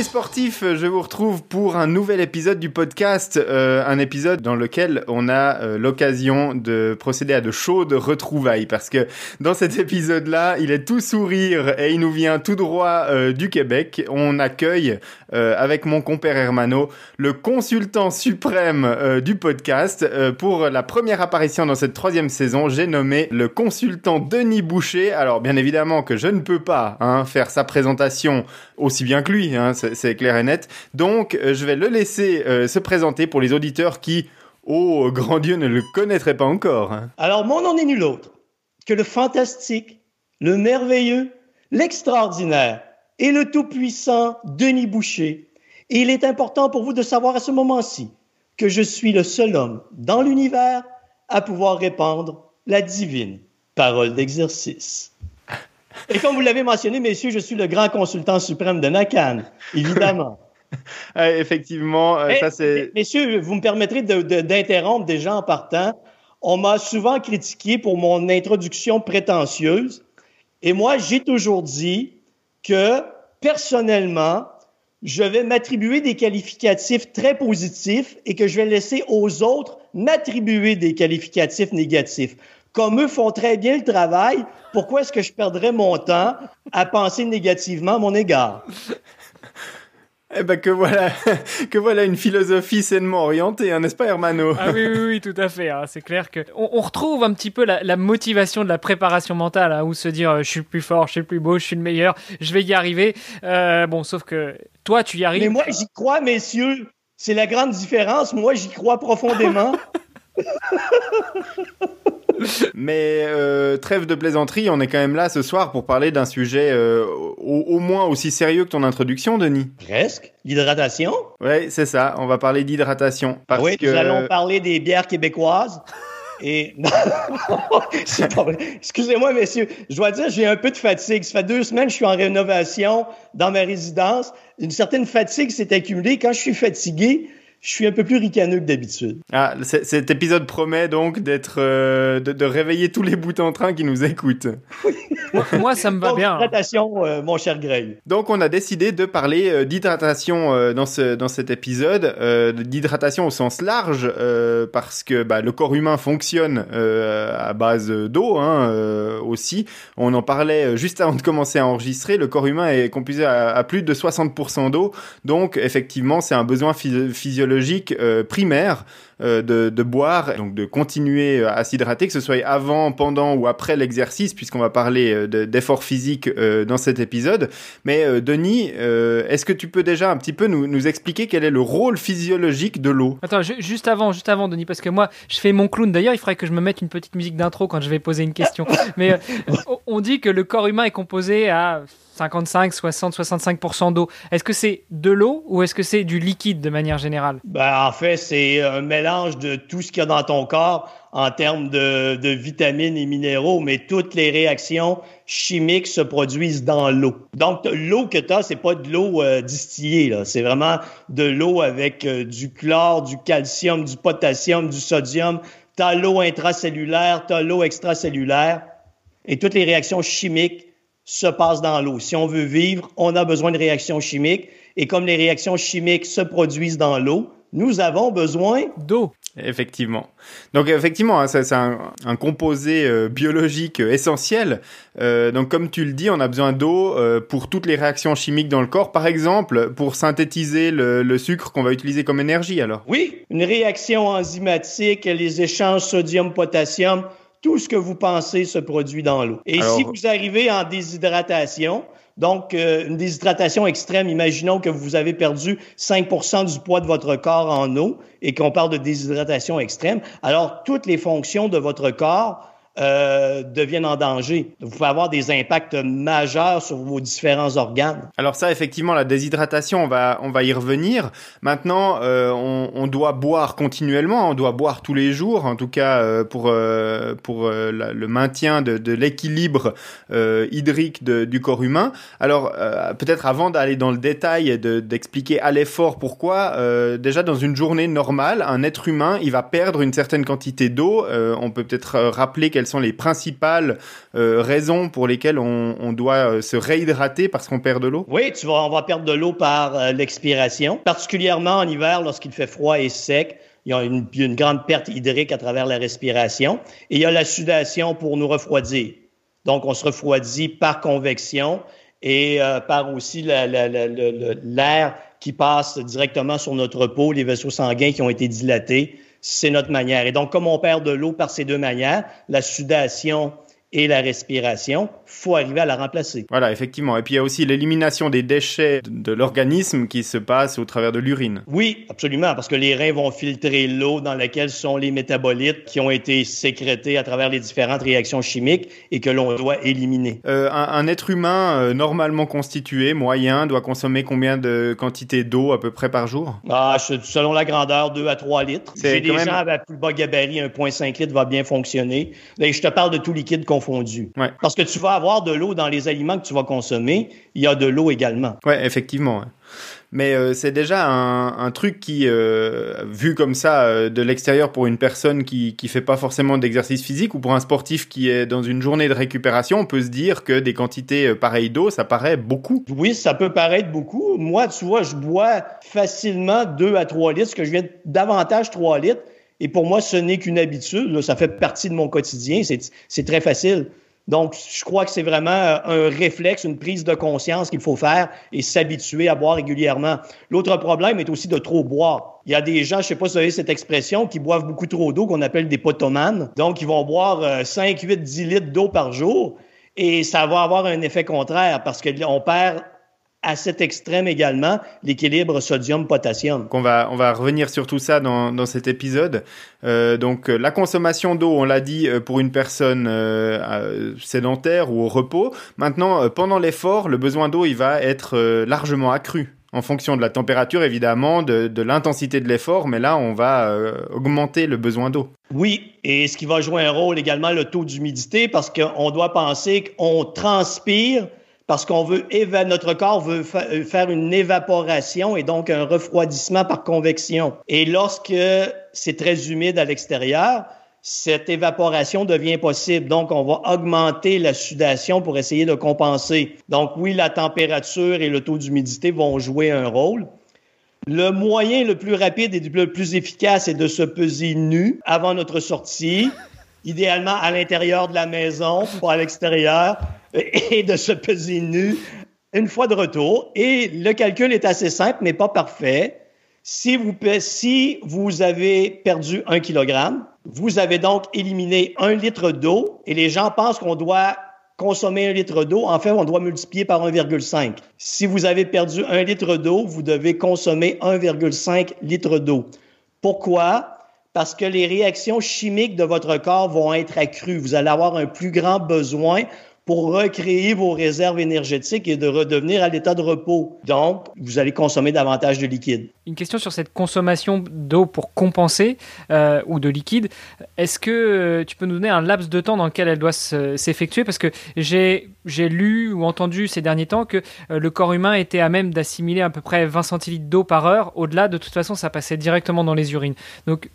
Les sportifs, je vous retrouve pour un nouvel épisode du podcast, euh, un épisode dans lequel on a euh, l'occasion de procéder à de chaudes retrouvailles parce que dans cet épisode-là, il est tout sourire et il nous vient tout droit euh, du Québec. On accueille avec mon compère Hermano le consultant suprême du podcast pour la première apparition dans cette troisième saison. J'ai nommé le consultant Denis Boucher. Alors bien évidemment que je ne peux pas hein, faire sa présentation aussi bien que lui. Hein, c'est clair et net. Donc, euh, je vais le laisser euh, se présenter pour les auditeurs qui, oh grand Dieu, ne le connaîtraient pas encore. Hein. Alors, mon nom n'est nul autre que le fantastique, le merveilleux, l'extraordinaire et le tout-puissant Denis Boucher. Et il est important pour vous de savoir à ce moment-ci que je suis le seul homme dans l'univers à pouvoir répandre la divine parole d'exercice. Et comme vous l'avez mentionné, messieurs, je suis le grand consultant suprême de NACAN, évidemment. effectivement, euh, ça c'est. Messieurs, vous me permettrez d'interrompre de, déjà en partant. On m'a souvent critiqué pour mon introduction prétentieuse. Et moi, j'ai toujours dit que, personnellement, je vais m'attribuer des qualificatifs très positifs et que je vais laisser aux autres m'attribuer des qualificatifs négatifs. Comme eux font très bien le travail, pourquoi est-ce que je perdrais mon temps à penser négativement à mon égard? Eh ben que voilà, que voilà une philosophie sainement orientée, hein, n'est-ce pas, Hermano? Ah oui, oui, oui, tout à fait. Hein. C'est clair que on, retrouve un petit peu la, motivation de la préparation mentale, hein, où se dire euh, je suis le plus fort, je suis le plus beau, je suis le meilleur, je vais y arriver. Euh, bon, sauf que toi, tu y arrives. Mais moi, j'y crois, messieurs. C'est la grande différence. Moi, j'y crois profondément. Mais euh, trêve de plaisanterie, on est quand même là ce soir pour parler d'un sujet euh, au, moins aussi sérieux que ton introduction, Denis. Presque. L'hydratation? Oui, c'est ça. On va parler d'hydratation. oui, nous allons parler des bières québécoises. Et Excusez-moi, messieurs. Je dois dire, j'ai un peu de fatigue. Ça fait deux semaines que je suis en rénovation dans ma résidence. Une certaine fatigue s'est accumulée. Quand je suis fatigué, je suis un peu plus ricaneux que d'habitude. Ah, cet épisode promet donc d'être, euh, de, réveiller tous les bouts en train qui nous écoutent. Moi, ça me va bien. Hydratation, euh, mon cher Grey. Donc, on a décidé de parler euh, d'hydratation dans ce dans cet épisode, d'hydratation au sens large, parce que bah, le corps humain fonctionne à base d'eau hein, aussi. On en parlait juste avant de commencer à enregistrer. Le corps humain est composé à, plus de 60% d'eau, donc effectivement, c'est un besoin physiologique logique euh, primaire euh, de, boire, donc de continuer euh, à s'hydrater, que ce soit avant, pendant ou après l'exercice, puisqu'on va parler d'efforts physiques dans cet épisode. Mais Denis, est-ce que tu peux déjà un petit peu nous, nous expliquer quel est le rôle physiologique de l'eau? Attends, juste avant, juste avant, Denis, parce que moi, je fais mon clown. D'ailleurs, il faudrait que je me mette une petite musique d'intro quand je vais poser une question. Mais on dit que le corps humain est composé à 55, 60, 65% d'eau. Est-ce que c'est de l'eau ou est-ce que c'est du liquide de manière générale? Ben, en fait, c'est un mélange de tout ce qu'il y a dans ton corps en termes de, vitamines et minéraux, mais toutes les réactions chimiques se produisent dans l'eau. Donc, l'eau que tu as, c'est pas de l'eau euh, distillée, c'est vraiment de l'eau avec euh, du chlore, du calcium, du potassium, du sodium. Tu as l'eau intracellulaire, tu as l'eau extracellulaire, et toutes les réactions chimiques se passe dans l'eau. Si on veut vivre, on a besoin de réactions chimiques. Et comme les réactions chimiques se produisent dans l'eau, nous avons besoin d'eau. Effectivement. Donc effectivement, hein, c'est un, composé euh, biologique euh, essentiel. Euh, donc comme tu le dis, on a besoin d'eau pour toutes les réactions chimiques dans le corps. Par exemple, pour synthétiser le, le sucre qu'on va utiliser comme énergie. Alors. Oui, une réaction enzymatique, les échanges sodium-potassium tout ce que vous pensez se produit dans l'eau. Et si vous arrivez en déshydratation, donc euh, une déshydratation extrême, imaginons que vous avez perdu 5% du poids de votre corps en eau et qu'on parle de déshydratation extrême, alors toutes les fonctions de votre corps euh, deviennent en danger. Vous pouvez avoir des impacts majeurs sur vos différents organes. Alors ça, effectivement, la déshydratation, on va, on va y revenir. Maintenant, euh, on, doit boire continuellement, on doit boire tous les jours, en tout cas euh, pour, pour le maintien de, de l'équilibre hydrique de, du corps humain. Alors, peut-être avant d'aller dans le détail d'expliquer à l'effort pourquoi, déjà dans une journée normale, un être humain, il va perdre une certaine quantité d'eau. on peut peut-être rappeler quelles sont les principales raisons pour lesquelles on, doit se réhydrater parce qu'on perd de l'eau? Oui, tu vas, on va perdre de l'eau par l'expiration, particulièrement en hiver lorsqu'il fait froid et sec. Il y a une, grande perte hydrique à travers la respiration. Et il y a la sudation pour nous refroidir. Donc, on se refroidit par convection et euh, par aussi l'air qui passe directement sur notre peau, les vaisseaux sanguins qui ont été dilatés. C'est notre manière. Et donc, comme on perd de l'eau par ces deux manières, la sudation et la respiration, faut arriver à la remplacer. Voilà, effectivement. Et puis il y a aussi l'élimination des déchets de l'organisme qui se passe au travers de l'urine. Oui, absolument, parce que les reins vont filtrer l'eau dans laquelle sont les métabolites qui ont été sécrétés à travers les différentes réactions chimiques et que l'on doit éliminer. Euh, un, être humain euh, normalement constitué, moyen, doit consommer combien de quantité d'eau à peu près par jour? Ah, Selon la grandeur, 2 à 3 litres. J'ai des gens avec plus bas gabarit, 1,5 litre va bien fonctionner. Mais je te parle de tout liquide qu'on parce que tu vas avoir de l'eau dans les aliments que tu vas consommer, il y a de l'eau également. Oui, effectivement. Mais euh, c'est déjà un, truc qui, euh, vu comme ça euh, de l'extérieur pour une personne qui qui fait pas forcément d'exercice physique ou pour un sportif qui est dans une journée de récupération, on peut se dire que des quantités pareilles d'eau, ça paraît beaucoup. Oui, ça peut paraître beaucoup. Moi, tu vois, je bois facilement 2 à 3 litres, ce que je viens davantage 3 litres. Et pour moi, ce n'est qu'une habitude. Ça fait partie de mon quotidien. C'est très facile. Donc, je crois que c'est vraiment euh, un réflexe, une prise de conscience qu'il faut faire et s'habituer à boire régulièrement. L'autre problème est aussi de trop boire. Il y a des gens, je ne sais pas si vous avez cette expression, qui boivent beaucoup trop d'eau, qu'on appelle des potomanes. Donc, ils vont boire 5, 8, 10 litres d'eau par jour et ça va avoir un effet contraire parce qu'on perd à cet extrême également l'équilibre sodium-potassium. On va, on va revenir sur tout ça dans, dans cet épisode. Euh, donc euh, la consommation d'eau, on l'a dit, euh, pour une personne euh, sédentaire ou au repos. Maintenant, pendant l'effort, le besoin d'eau, il va être largement accru en fonction de la température évidemment, de, de l'intensité de l'effort, mais là on va augmenter le besoin d'eau. Oui, et ce qui va jouer un rôle également le taux d'humidité parce qu'on doit penser qu'on transpire parce qu'on veut notre corps veut euh, faire une évaporation et donc un refroidissement par convection. Et lorsque c'est très humide à l'extérieur, cette évaporation devient possible. Donc, on va augmenter la sudation pour essayer de compenser. Donc, oui, la température et le taux d'humidité vont jouer un rôle. Le moyen le plus rapide et le plus efficace est de se peser nu avant notre sortie, idéalement à l'intérieur de la maison, pas à l'extérieur et de se peser nu une fois de retour. Et le calcul est assez simple, mais pas parfait. Si vous, si vous avez perdu un kilogramme, vous avez donc éliminé un litre d'eau et les gens pensent qu'on doit consommer un litre d'eau. En fait, on doit multiplier par 1,5. Si vous avez perdu un litre d'eau, vous devez consommer 1,5 litre d'eau. Pourquoi? Parce que les réactions chimiques de votre corps vont être accrues. Vous allez avoir un plus grand besoin pour recréer vos réserves énergétiques et de redevenir à l'état de repos. Donc, vous allez consommer davantage de liquide. Une question sur cette consommation d'eau pour compenser euh, ou de liquide. Est-ce que euh, tu peux nous donner un laps de temps dans lequel elle doit s'effectuer? Parce que j'ai lu ou entendu ces derniers temps que euh, le corps humain était à même d'assimiler à peu près 20 centilitres d'eau par heure. Au-delà, de toute façon, ça passait directement dans les urines. Donc,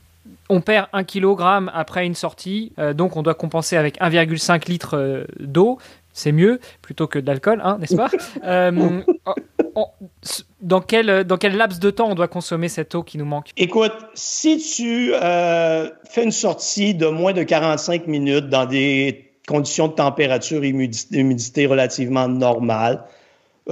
on perd 1 kg après une sortie, euh, donc on doit compenser avec 1,5 litre euh, d'eau. C'est mieux plutôt que d'alcool, hein, n'est-ce pas euh, dans, quel, dans quel laps de temps on doit consommer cette eau qui nous manque? Écoute, si tu fais une sortie de moins de 45 minutes dans des conditions de température et d'humidité relativement normales,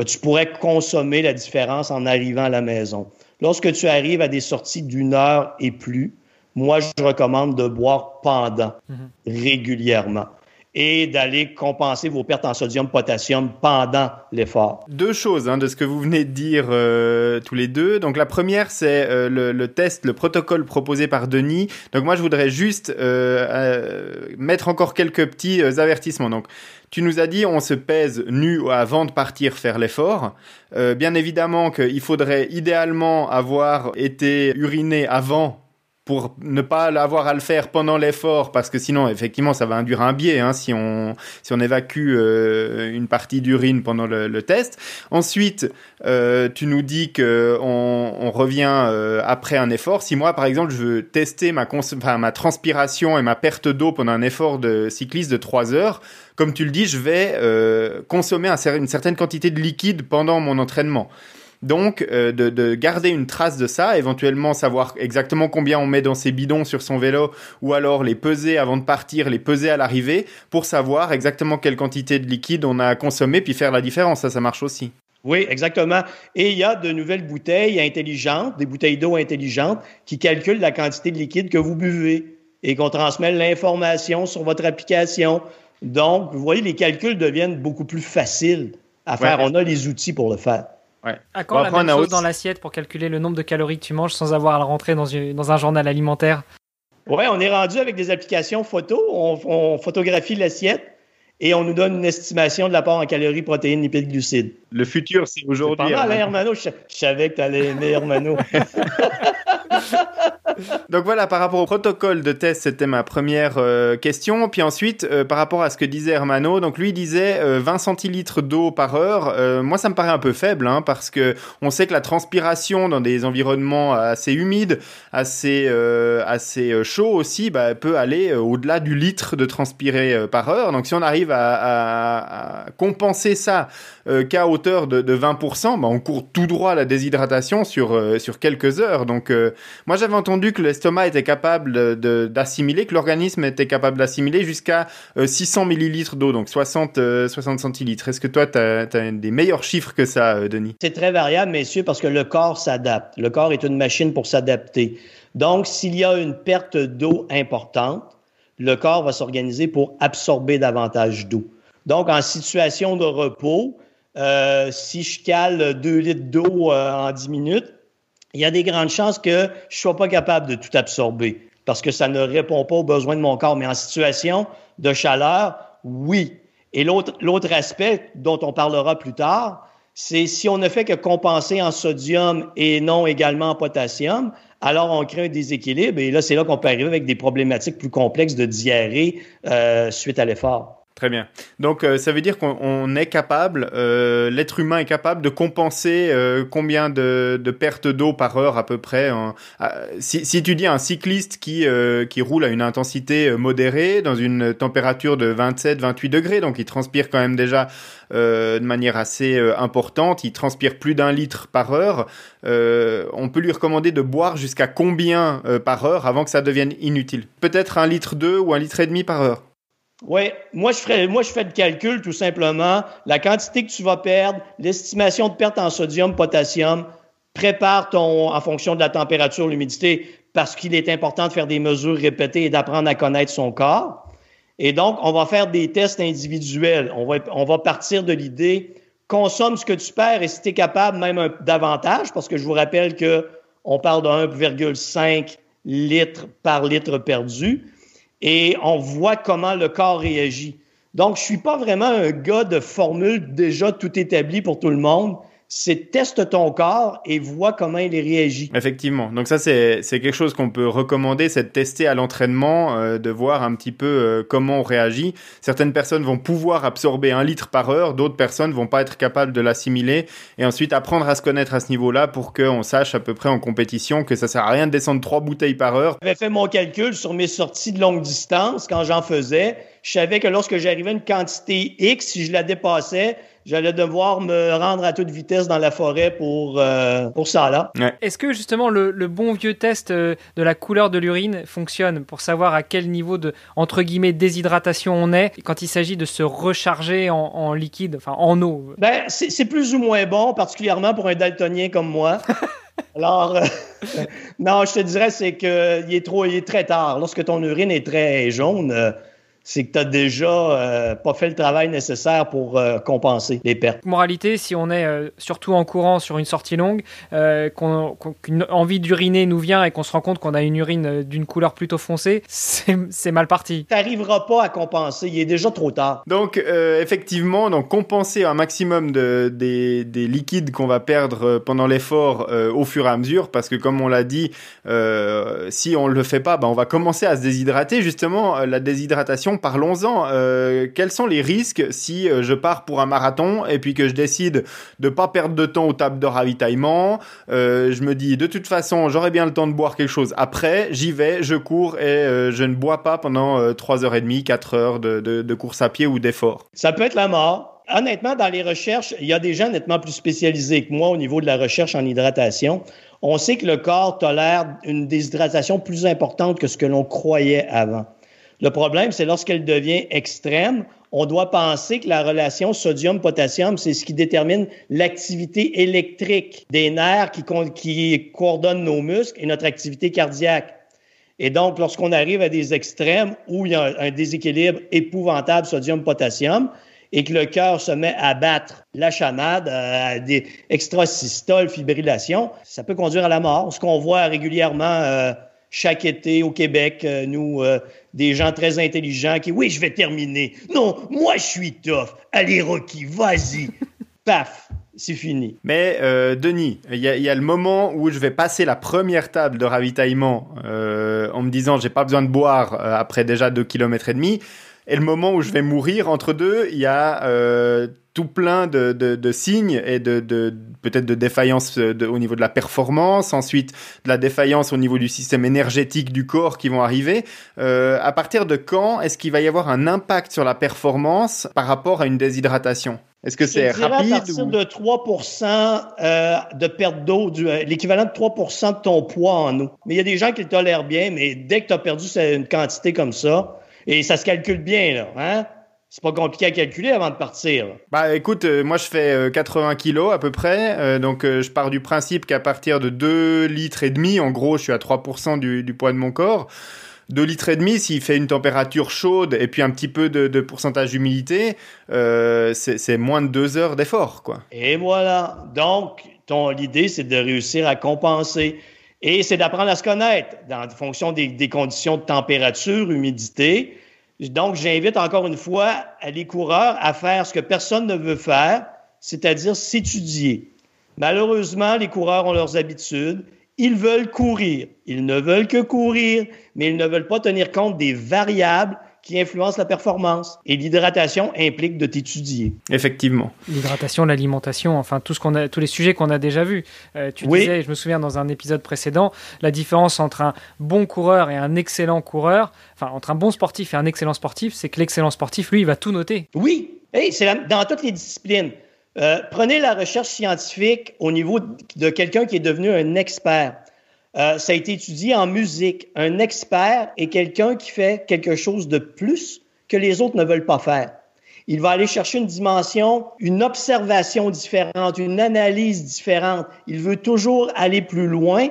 tu pourrais consommer la différence en arrivant à la maison. Lorsque tu arrives à des sorties d'une heure et plus, moi, je recommande de boire pendant, mhm. régulièrement et d'aller compenser vos pertes en sodium, potassium pendant l'effort. Deux choses hein, de ce que vous venez de dire euh, tous les deux. Donc la première, c'est euh, le, test, le protocole proposé par Denis. Donc moi, je voudrais juste euh, mettre encore quelques petits avertissements. Donc tu nous as dit on se pèse nu avant de partir faire l'effort. bien évidemment qu'il faudrait idéalement avoir été uriné avant pour ne pas avoir à le faire pendant l'effort, parce que sinon, effectivement, ça va induire un biais hein, si on si on évacue euh, une partie d'urine pendant le, le, test. Ensuite, euh, tu nous dis que on, revient euh, après un effort. Si moi, par exemple, je veux tester ma enfin, ma transpiration et ma perte d'eau pendant un effort de cycliste de 3 heures, comme tu le dis, je vais euh, consommer un, une certaine quantité de liquide pendant mon entraînement. Donc, euh, de, de, garder une trace de ça, éventuellement savoir exactement combien on met dans ses bidons sur son vélo, ou alors les peser avant de partir, les peser à l'arrivée, pour savoir exactement quelle quantité de liquide on a consommé, puis faire la différence. Ça, ça marche aussi. Oui, exactement. Et il y a de nouvelles bouteilles intelligentes, des bouteilles d'eau intelligentes, qui calculent la quantité de liquide que vous buvez et qu'on transmet l'information sur votre application. Donc, vous voyez, les calculs deviennent beaucoup plus faciles à faire. On a les outils pour le faire. Ouais. À quand la même chose dans l'assiette pour calculer le nombre de calories que tu manges sans avoir à le rentrer dans, une, dans un journal alimentaire? Oui, on est rendu avec des applications photo. On, on photographie l'assiette et on nous donne une estimation de l'apport en calories, protéines, lipides, glucides. Le futur, c'est aujourd'hui. Pas mal, hein, Hermano? Je, je savais que tu allais aimer Hermano. Donc voilà, par rapport au protocole de test, c'était ma première euh, question. Puis ensuite, euh, par rapport à ce que disait Hermano, donc lui disait euh, 20 centilitres d'eau par heure. Euh, moi, ça me paraît un peu faible, hein, parce que on sait que la transpiration dans des environnements assez humides, assez euh, assez chauds aussi, bah, peut aller au-delà du litre de transpiré par heure. Donc si on arrive à compenser ça qu'à hauteur de, de 20%, bah, on court tout droit à la déshydratation sur sur quelques heures. Donc moi, j'avais entendu que l'estomac était capable d'assimiler, que l'organisme était capable d'assimiler jusqu'à 600 euh, millilitres d'eau, donc 60, 60 euh, centilitres. Est-ce que toi, tu as, des meilleurs chiffres que ça, euh, Denis? C'est très variable, messieurs, parce que le corps s'adapte. Le corps est une machine pour s'adapter. Donc, s'il y a une perte d'eau importante, le corps va s'organiser pour absorber davantage d'eau. Donc, en situation de repos, euh, si je cale 2 litres d'eau en 10 minutes, il y a des grandes chances que je ne sois pas capable de tout absorber parce que ça ne répond pas aux besoins de mon corps. Mais en situation de chaleur, oui. Et l'autre aspect dont on parlera plus tard, c'est si on ne fait que compenser en sodium et non également en potassium, alors on crée un déséquilibre et là, c'est là qu'on peut arriver avec des problématiques plus complexes de diarrhée euh, suite à l'effort. Très bien. Donc euh, ça veut dire qu'on est capable, euh, l'être humain est capable de compenser euh, combien de, pertes d'eau par heure à peu près. Si, si, tu dis un cycliste qui qui roule à une intensité modérée dans une température de 27-28 degrés, donc il transpire quand même déjà de manière assez importante, il transpire plus d'un litre par heure. on peut lui recommander de boire jusqu'à combien par heure avant que ça devienne inutile? Peut-être un litre deux ou un litre et demi par heure. Oui, moi je ferais, moi je fais le calcul tout simplement, la quantité que tu vas perdre, l'estimation de perte en sodium, potassium, prépare ton en fonction de la température, l'humidité, parce qu'il est important de faire des mesures répétées et d'apprendre à connaître son corps. Et donc, on va faire des tests individuels. On va, on va partir de l'idée consomme ce que tu perds et si tu es capable, même davantage, parce que je vous rappelle que on parle de 1,5 litres par litre perdu et on voit comment le corps réagit. Donc, je suis pas vraiment un gars de formule déjà tout établi pour tout le monde c'est teste ton corps et vois comment il réagit. Effectivement. Donc ça, c'est quelque chose qu'on peut recommander, c'est de tester à l'entraînement, euh, de voir un petit peu euh, comment on réagit. Certaines personnes vont pouvoir absorber un litre par heure, d'autres personnes vont pas être capables de l'assimiler et ensuite apprendre à se connaître à ce niveau-là pour qu'on sache à peu près en compétition que ça sert à rien de descendre trois bouteilles par heure. J'avais fait mon calcul sur mes sorties de longue distance quand j'en faisais. Je savais que lorsque j'arrivais à une quantité X, si je la dépassais, j'allais devoir me rendre à toute vitesse dans la forêt pour, euh, pour ça là. Est-ce que justement le, le, bon vieux test euh, de la couleur de l'urine fonctionne pour savoir à quel niveau de entre guillemets déshydratation on est quand il s'agit de se recharger en, en, liquide, enfin en eau? Ben c'est plus ou moins bon, particulièrement pour un daltonien comme moi. Alors, euh, non, je te dirais, c'est qu'il est trop, il est très tard. Lorsque ton urine est très jaune, c'est que tu n'as déjà euh, pas fait le travail nécessaire pour euh, compenser les pertes. Moralité, si on est euh, surtout en courant sur une sortie longue, qu'une envie d'uriner nous vient et qu'on se rend compte qu'on a une urine d'une couleur plutôt foncée, c'est mal parti. Tu n'arriveras pas à compenser, il est déjà trop tard. Donc effectivement, donc compenser un maximum de, des, des liquides qu'on va perdre pendant l'effort au fur et à mesure, parce que comme on l'a dit, si on ne le fait pas, ben, on va commencer à se déshydrater. Justement, la déshydratation parlons-en. Euh, quels sont les risques si euh, je pars pour un marathon et puis que je décide de pas perdre de temps aux tables de ravitaillement euh, Je me dis de toute façon j'aurai bien le temps de boire quelque chose après. J'y vais, je cours et je ne bois pas pendant 3h30, 4 heures de, de course à pied ou d'effort. Ça peut être la mort. Honnêtement, dans les recherches, il y a des gens nettement plus spécialisés que moi au niveau de la recherche en hydratation. On sait que le corps tolère une déshydratation plus importante que ce que l'on croyait avant. Le problème, c'est lorsqu'elle devient extrême, on doit penser que la relation sodium-potassium, c'est ce qui détermine l'activité électrique des nerfs qui, coordonnent nos muscles et notre activité cardiaque. Et donc, lorsqu'on arrive à des extrêmes où il y a un déséquilibre épouvantable sodium-potassium et que le cœur se met à battre la chamade, à des extrasystoles, fibrillation, ça peut conduire à la mort. Ce qu'on voit régulièrement euh, chaque été au Québec, euh, nous, euh, des gens très intelligents qui, oui, je vais terminer. Non, moi, je suis tough. Allez, Rocky, vas-y. Paf, c'est fini. Mais euh, Denis, il y, y, a le moment où je vais passer la première table de ravitaillement en me disant j'ai pas besoin de boire après déjà deux kilomètres et demi. Et le moment où je vais mourir entre deux, il y a tout plein de, de, de, signes et de, de peut-être de défaillance au niveau de la performance, ensuite de la défaillance au niveau du système énergétique du corps qui vont arriver. Euh, à partir de quand est-ce qu'il va y avoir un impact sur la performance par rapport à une déshydratation? Est-ce que c'est rapide à partir de 3 euh, de perte d'eau, euh, l'équivalent de 3 de ton poids en eau. Mais il y a des gens qui le tolèrent bien, mais dès que tu as perdu une quantité comme ça, et ça se calcule bien, là, hein? c'est pas compliqué à calculer avant de partir. Bah écoute, euh, moi je fais 80 euh, kilos à peu près, euh, donc je pars du principe qu'à partir de 2 litres et demi, en gros je suis à 3% du, du, poids de mon corps. 2 litres et demi, s'il fait une température chaude et puis un petit peu de, de pourcentage d'humidité, c'est moins de 2 heures d'effort, quoi. Et voilà. Donc, ton l'idée, c'est de réussir à compenser. Et c'est d'apprendre à se connaître dans fonction des, des conditions de température, humidité, donc, j'invite encore une fois les coureurs à faire ce que personne ne veut faire, c'est-à-dire s'étudier. Malheureusement, les coureurs ont leurs habitudes. Ils veulent courir. Ils ne veulent que courir, mais ils ne veulent pas tenir compte des variables qui influence la performance. Et l'hydratation implique de t'étudier. Effectivement. L'hydratation, l'alimentation, enfin tout ce qu'on a, tous les sujets qu'on a déjà vus. Euh, tu disais, je me souviens dans un épisode précédent, la différence entre un bon coureur et un excellent coureur, enfin entre un bon sportif et un excellent sportif, c'est que l'excellent sportif, lui, il va tout noter. Oui, hey, c'est dans toutes les disciplines. Euh, prenez la recherche scientifique au niveau de quelqu'un qui est devenu un expert. Euh, ça a été étudié en musique. Un expert est quelqu'un qui fait quelque chose de plus que les autres ne veulent pas faire. Il va aller chercher une dimension, une observation différente, une analyse différente. Il veut toujours aller plus loin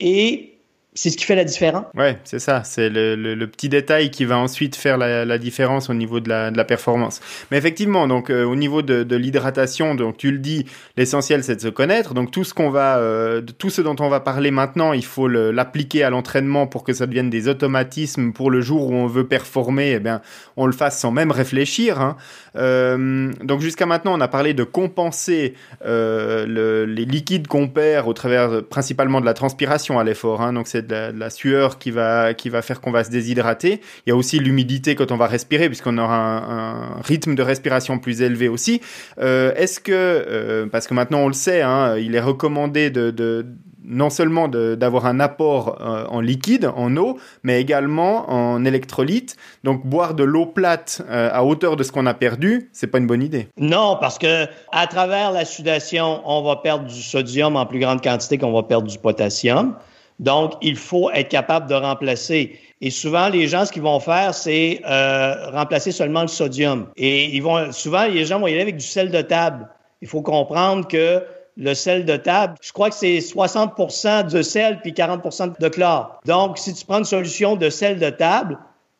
et c'est ce qui fait la différence. Ouais, c'est ça. C'est le, le, petit détail qui va ensuite faire la, la différence au niveau de la, de la, performance. Mais effectivement, donc euh, au niveau de, de l'hydratation, donc tu le dis, l'essentiel c'est de se connaître. Donc tout ce qu'on va, euh, tout ce dont on va parler maintenant, il faut l'appliquer à l'entraînement pour que ça devienne des automatismes pour le jour où on veut performer. Eh bien, on le fasse sans même réfléchir. Hein. Euh, donc jusqu'à maintenant, on a parlé de compenser le, les liquides qu'on perd au travers principalement de la transpiration à l'effort. Hein. Donc c'est de, la, sueur qui va, qui va faire qu'on va se déshydrater. Il y a aussi l'humidité quand on va respirer, puisqu'on aura un, rythme de respiration plus élevé aussi. Euh, est-ce que, euh, parce que maintenant on le sait, hein, il est recommandé de, non seulement d'avoir un apport euh, en liquide, en eau, mais également en électrolyte. Donc boire de l'eau plate à hauteur de ce qu'on a perdu, c'est pas une bonne idée. Non, parce que à travers la sudation, on va perdre du sodium en plus grande quantité qu'on va perdre du potassium. Donc, il faut être capable de remplacer. Et souvent, les gens, ce qu'ils vont faire, c'est euh, remplacer seulement le sodium. Et ils vont, souvent, les gens vont y aller avec du sel de table. Il faut comprendre que le sel de table, je crois que c'est 60% de sel puis 40% de chlore. Donc, si tu prends une solution de sel de table,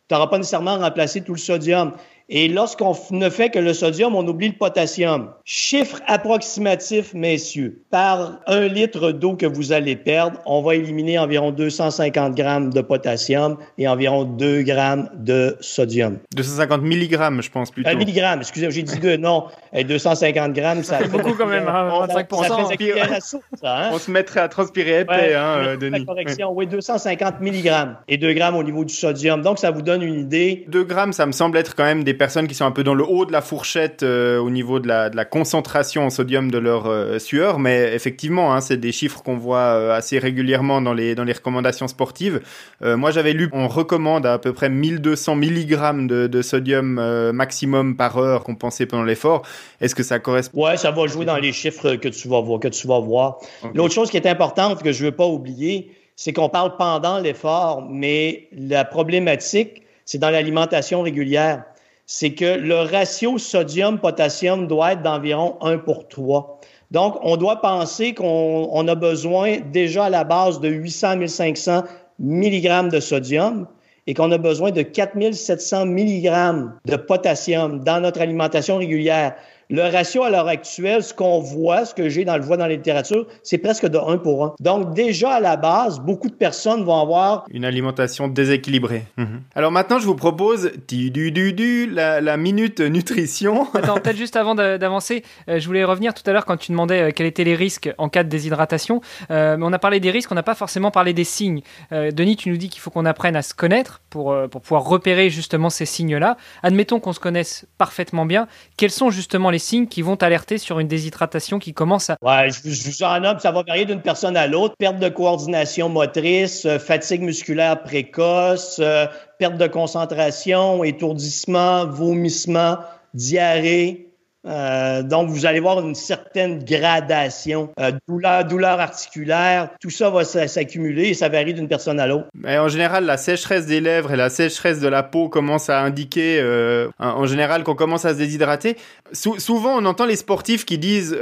tu n'auras pas nécessairement remplacé tout le sodium. Et lorsqu'on ne fait que le sodium, on oublie le potassium. Chiffre approximatif, messieurs. Par un litre d'eau que vous allez perdre, on va éliminer environ 250 grammes de potassium et environ 2 grammes de sodium. 250 milligrammes, je pense plutôt. Un milligramme, excusez-moi, j'ai dit 2, non. 250 grammes, ça fait beaucoup quand même, 25%. Ça hein? On se mettrait à transpirer épais, hein, euh, Denis. correction, oui, 250 milligrammes et 2 grammes au niveau du sodium. Donc, ça vous donne une idée. 2 grammes, ça me semble être quand même des personnes qui sont un peu dans le haut de la fourchette euh, au niveau de la, de la, concentration en sodium de leur euh, sueur, mais effectivement, hein, c'est des chiffres qu'on voit euh, assez régulièrement dans les, dans les recommandations sportives. moi, j'avais lu, on recommande à, peu près 1200 mg de, de sodium maximum par heure pensait pendant l'effort. Est-ce que ça correspond? Ouais, ça va jouer dans les chiffres que tu vas voir. Que tu vas voir. L'autre chose qui est importante que je veux pas oublier, c'est qu'on parle pendant l'effort, mais la problématique, c'est dans l'alimentation régulière c'est que le ratio sodium-potassium doit être d'environ 1 pour 3. Donc, on doit penser qu'on a besoin déjà à la base de 800-1500 mg de sodium et qu'on a besoin de 4700 mg de potassium dans notre alimentation régulière. Le ratio à l'heure actuelle, ce qu'on voit, ce que j'ai dans le voie dans la littérature, c'est presque de 1 pour 1. Donc déjà à la base, beaucoup de personnes vont avoir une alimentation déséquilibrée. Mhm. Alors maintenant, je vous propose du, du, du, la, la minute nutrition. Attends, peut-être juste avant d'avancer, euh, je voulais revenir tout à l'heure quand tu demandais euh, quels étaient les risques en cas de déshydratation. Euh, on a parlé des risques, on n'a pas forcément parlé des signes. Denis, tu nous dis qu'il faut qu'on apprenne à se connaître pour, pour pouvoir repérer justement ces signes-là. Admettons qu'on se connaisse parfaitement bien. Quels sont justement les signes qui vont alerter sur une déshydratation qui commence à... Ouais, je, vous en ça va varier d'une personne à l'autre. Perte de coordination motrice, euh, fatigue musculaire précoce, euh, perte de concentration, étourdissement, vomissement, diarrhée, euh, donc, vous allez voir une certaine gradation. Euh, douleur, douleur articulaire, tout ça va s'accumuler et ça varie d'une personne à l'autre. En général, la sécheresse des lèvres et la sécheresse de la peau commencent à indiquer, euh, en général, qu'on commence à se déshydrater. souvent, on entend les sportifs qui disent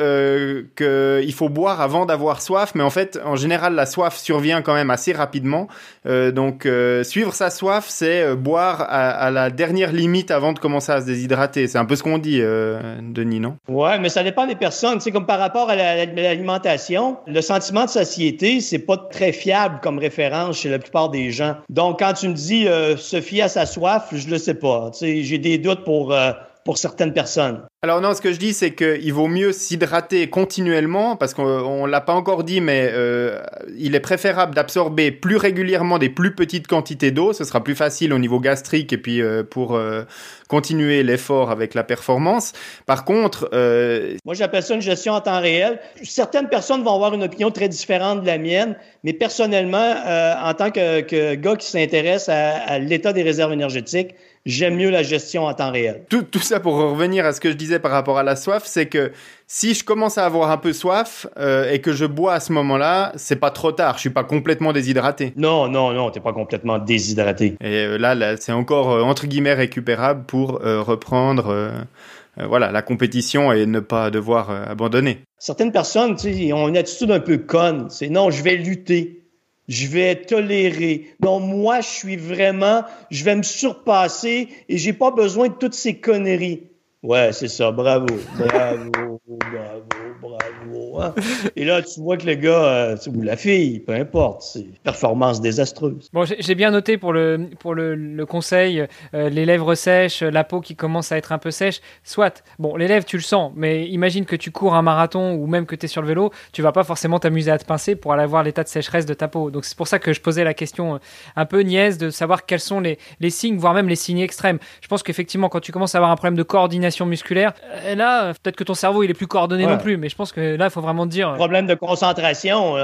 qu'il faut boire avant d'avoir soif, mais en fait, en général, la soif survient quand même assez rapidement. Donc, suivre sa soif, c'est boire à, la dernière limite avant de commencer à se déshydrater. C'est un peu ce qu'on dit Ouais, mais ça dépend des personnes. C'est comme par rapport à l'alimentation, le sentiment de satiété, c'est pas très fiable comme référence chez la plupart des gens. Donc, quand tu me dis euh, se fier sa soif, je le sais pas. J'ai des doutes pour, euh, pour certaines personnes. Alors non, ce que je dis, c'est qu'il vaut mieux s'hydrater continuellement, parce qu'on l'a pas encore dit, mais euh, il est préférable d'absorber plus régulièrement des plus petites quantités d'eau. Ce sera plus facile au niveau gastrique et puis euh, pour euh, continuer l'effort avec la performance. Par contre, moi j'appelle ça une gestion en temps réel. Certaines personnes vont avoir une opinion très différente de la mienne, mais personnellement, en tant que, que gars qui s'intéresse à, à l'état des réserves énergétiques, j'aime mieux la gestion en temps réel. Tout, tout, ça pour revenir à ce que je disais par rapport à la soif, c'est que si je commence à avoir un peu soif euh, et que je bois à ce moment-là, c'est pas trop tard. Je suis pas complètement déshydraté. Non, non, non, t'es pas complètement déshydraté. Et euh, là, là c'est encore euh, entre guillemets récupérable pour reprendre. voilà, la compétition et ne pas devoir abandonner. Certaines personnes, tu sais, ont une attitude un peu conne. C'est non, je vais lutter je vais tolérer. Non, moi, je suis vraiment, je vais me surpasser et j'ai pas besoin de toutes ces conneries. Ouais, c'est ça. Bravo. Bravo, bravo, bravo. Hein. Et là, tu vois que le gars, euh, ou la fille, peu importe, c'est performance désastreuse. Bon, j'ai bien noté pour le, pour le, le conseil, euh, les lèvres sèches, la peau qui commence à être un peu sèche. Soit, bon, les lèvres, tu le sens, mais imagine que tu cours un marathon ou même que tu es sur le vélo, tu vas pas forcément t'amuser à te pincer pour aller voir l'état de sécheresse de ta peau. Donc, c'est pour ça que je posais la question euh, un peu niaise de savoir quels sont les, les signes, voire même les signes extrêmes. Je pense qu'effectivement, quand tu commences à avoir un problème de coordination, musculaire. Là, peut-être que ton cerveau il est plus coordonné non plus, mais je pense que là, il faut vraiment dire. Problème de concentration.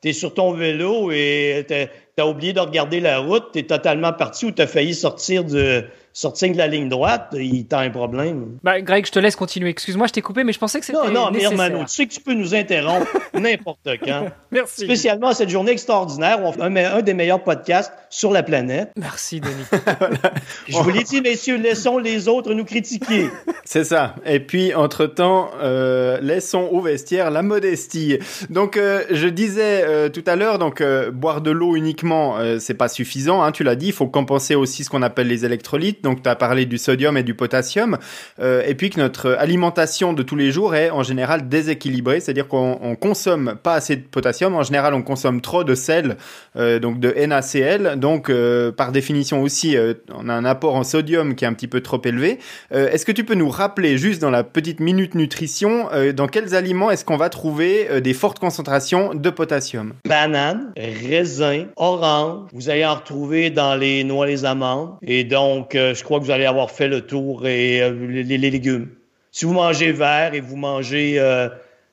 Tu es sur ton vélo et tu oublié de regarder la route, tu es totalement parti ou tu failli sortir de, sortir de la ligne droite, il t'a un problème. Bah, Greg, je te laisse continuer. Excuse-moi, je t'ai coupé, mais je pensais que c'était. Non, non, mais Hermano, tu sais que tu peux nous interrompre n'importe quand. Merci. Spécialement cette journée extraordinaire où on fait un, des meilleurs podcasts sur la planète. Merci, Denis. Je vous l'ai dit, messieurs, laissons les autres nous critiquer. C'est ça. Et puis, entre-temps, euh, laissons au vestiaire la modestie. Donc, euh, je disais euh, tout à l'heure, donc boire de l'eau uniquement uniquement, euh, c'est pas suffisant. Hein, tu l'as dit, il faut compenser aussi ce qu'on appelle les électrolytes. Donc, tu as parlé du sodium et du potassium. Euh, et puis que notre alimentation de tous les jours est en général déséquilibrée, c'est-à-dire qu'on on consomme pas assez de potassium. En général, on consomme trop de sel, euh, donc de NaCl. Donc, euh, par définition aussi, on a un apport en sodium qui est un petit peu trop élevé. Est-ce que tu peux nous rappeler, juste dans la petite minute nutrition, dans quels aliments est-ce qu'on va trouver des fortes concentrations de potassium? Banane, raisin, orange. Vous allez en retrouver dans les noix, les amandes. Et donc, je crois que vous allez avoir fait le tour et euh, les, les légumes. Si vous mangez vert et vous mangez euh,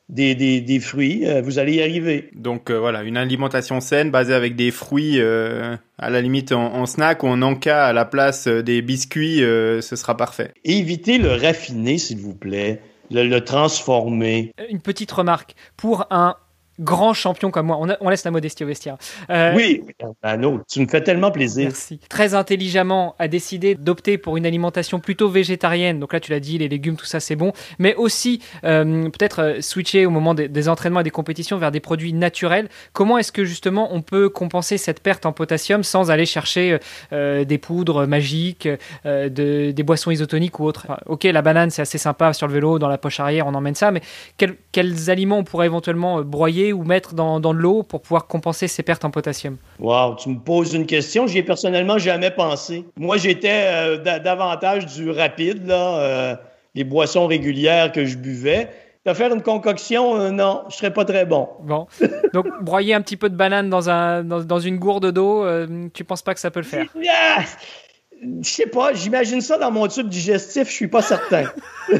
des, des, des fruits, euh, vous allez y arriver. Donc euh, voilà, une alimentation saine basée avec des fruits, euh, à la limite en, en snack ou en encas à la place euh, des biscuits, euh, ce sera parfait. Évitez le raffiné, s'il vous plaît. Le, le transformer. Une petite remarque. Pour un grand champion comme moi, on, a- on laisse la modestie au vestiaire. Euh, Oui, autre. Tu me fais tellement plaisir. Merci. Très intelligemment a décidé d'opter pour une alimentation plutôt végétarienne. Donc là, tu l'as dit, les légumes, tout ça, c'est bon. Mais aussi, euh, peut-être euh, switcher au moment des, des entraînements et des compétitions vers des produits naturels. Comment est-ce que justement on peut compenser cette perte en potassium sans aller chercher euh, des poudres magiques, de- des boissons isotoniques ou autres? Enfin, Ok, la banane, c'est assez sympa sur le vélo, dans la poche arrière, on emmène ça. Mais quels, quels aliments on pourrait éventuellement euh, ou mettre dans, dans de l'eau pour pouvoir compenser ces pertes en potassium? Wow, tu me poses une question, j'y ai personnellement jamais pensé. Moi, j'étais euh, da- davantage du rapide, là, euh, les boissons régulières que je buvais. De faire une concoction, euh, non, je serais pas très bon. Bon, donc broyer un petit peu de banane dans, un, dans, dans une gourde d'eau, euh, tu penses pas que ça peut le faire? Ah! Je sais pas, j'imagine ça dans mon tube digestif, je suis pas certain.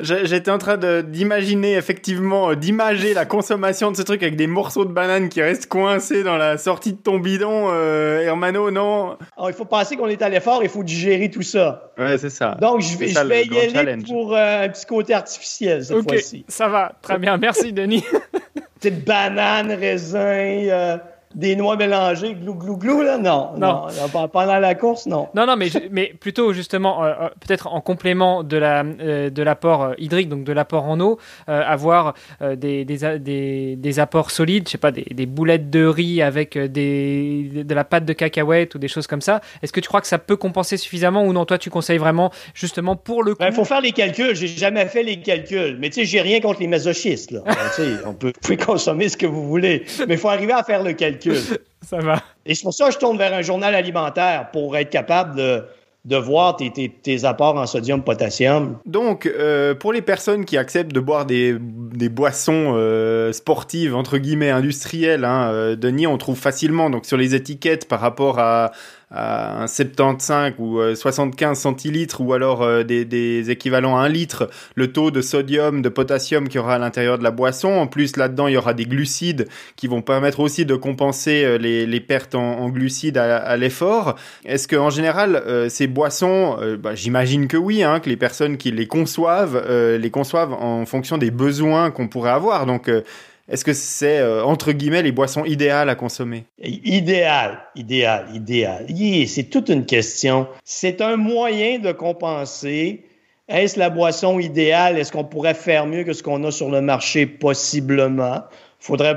J'étais en train d'imaginer effectivement, euh, d'imager la consommation de ce truc avec des morceaux de banane qui restent coincés dans la sortie de ton bidon, euh, Hermano, non? Alors, il faut penser qu'on est à l'effort, il faut digérer tout ça. Ouais, c'est ça. Donc, je vais, ça, je vais le y aller challenge. pour euh, un petit côté artificiel cette Ok, fois-ci. ça va, très bien, merci Denis. Petite banane, raisin, euh, des noix mélangées, glou, glou, glou, là, non. Non. non. Pendant la course, non. Non, non, mais, je- mais plutôt justement, euh, euh, peut-être en complément de la euh, de l'apport hydrique, donc de l'apport en eau, euh, avoir des, des, des, des apports solides, je sais pas, des, des boulettes de riz avec des, de la pâte de cacahuète ou des choses comme ça. Est-ce que tu crois que ça peut compenser suffisamment ou non? Toi, tu conseilles vraiment justement pour le coup Il faut faire les calculs. J'ai jamais fait les calculs. Mais tu sais, j'ai rien contre les masochistes. Là. Ben, tu sais, on peut, vous pouvez consommer ce que vous voulez. Mais il faut arriver à faire le calcul. Ça va. Et c'est pour ça que je tourne vers un journal alimentaire pour être capable de, de voir tes, tes, tes apports en sodium, potassium. Donc, euh, pour les personnes qui acceptent de boire des, des boissons euh, sportives, entre guillemets, industrielles, hein, euh, Denis, on trouve facilement donc sur les étiquettes par rapport à, à un 75 ou euh, 75 centilitres ou alors euh, des, équivalents à un litre, le taux de sodium, de potassium qu'il y aura à l'intérieur de la boisson. En plus, là-dedans, il y aura des glucides qui vont permettre aussi de compenser euh, les, pertes en, glucides à, l'effort. Est-ce que en général, euh, ces boissons, euh, bah, j'imagine que oui, hein, que les personnes qui les conçoivent, euh, les conçoivent en fonction des besoins qu'on pourrait avoir. Donc, euh, est-ce que c'est euh, entre guillemets les boissons idéales à consommer? Idéal, idéal, idéal. C'est toute une question. C'est un moyen de compenser. Est-ce la boisson idéale? Est-ce qu'on pourrait faire mieux que ce qu'on a sur le marché? Possiblement. Faudrait,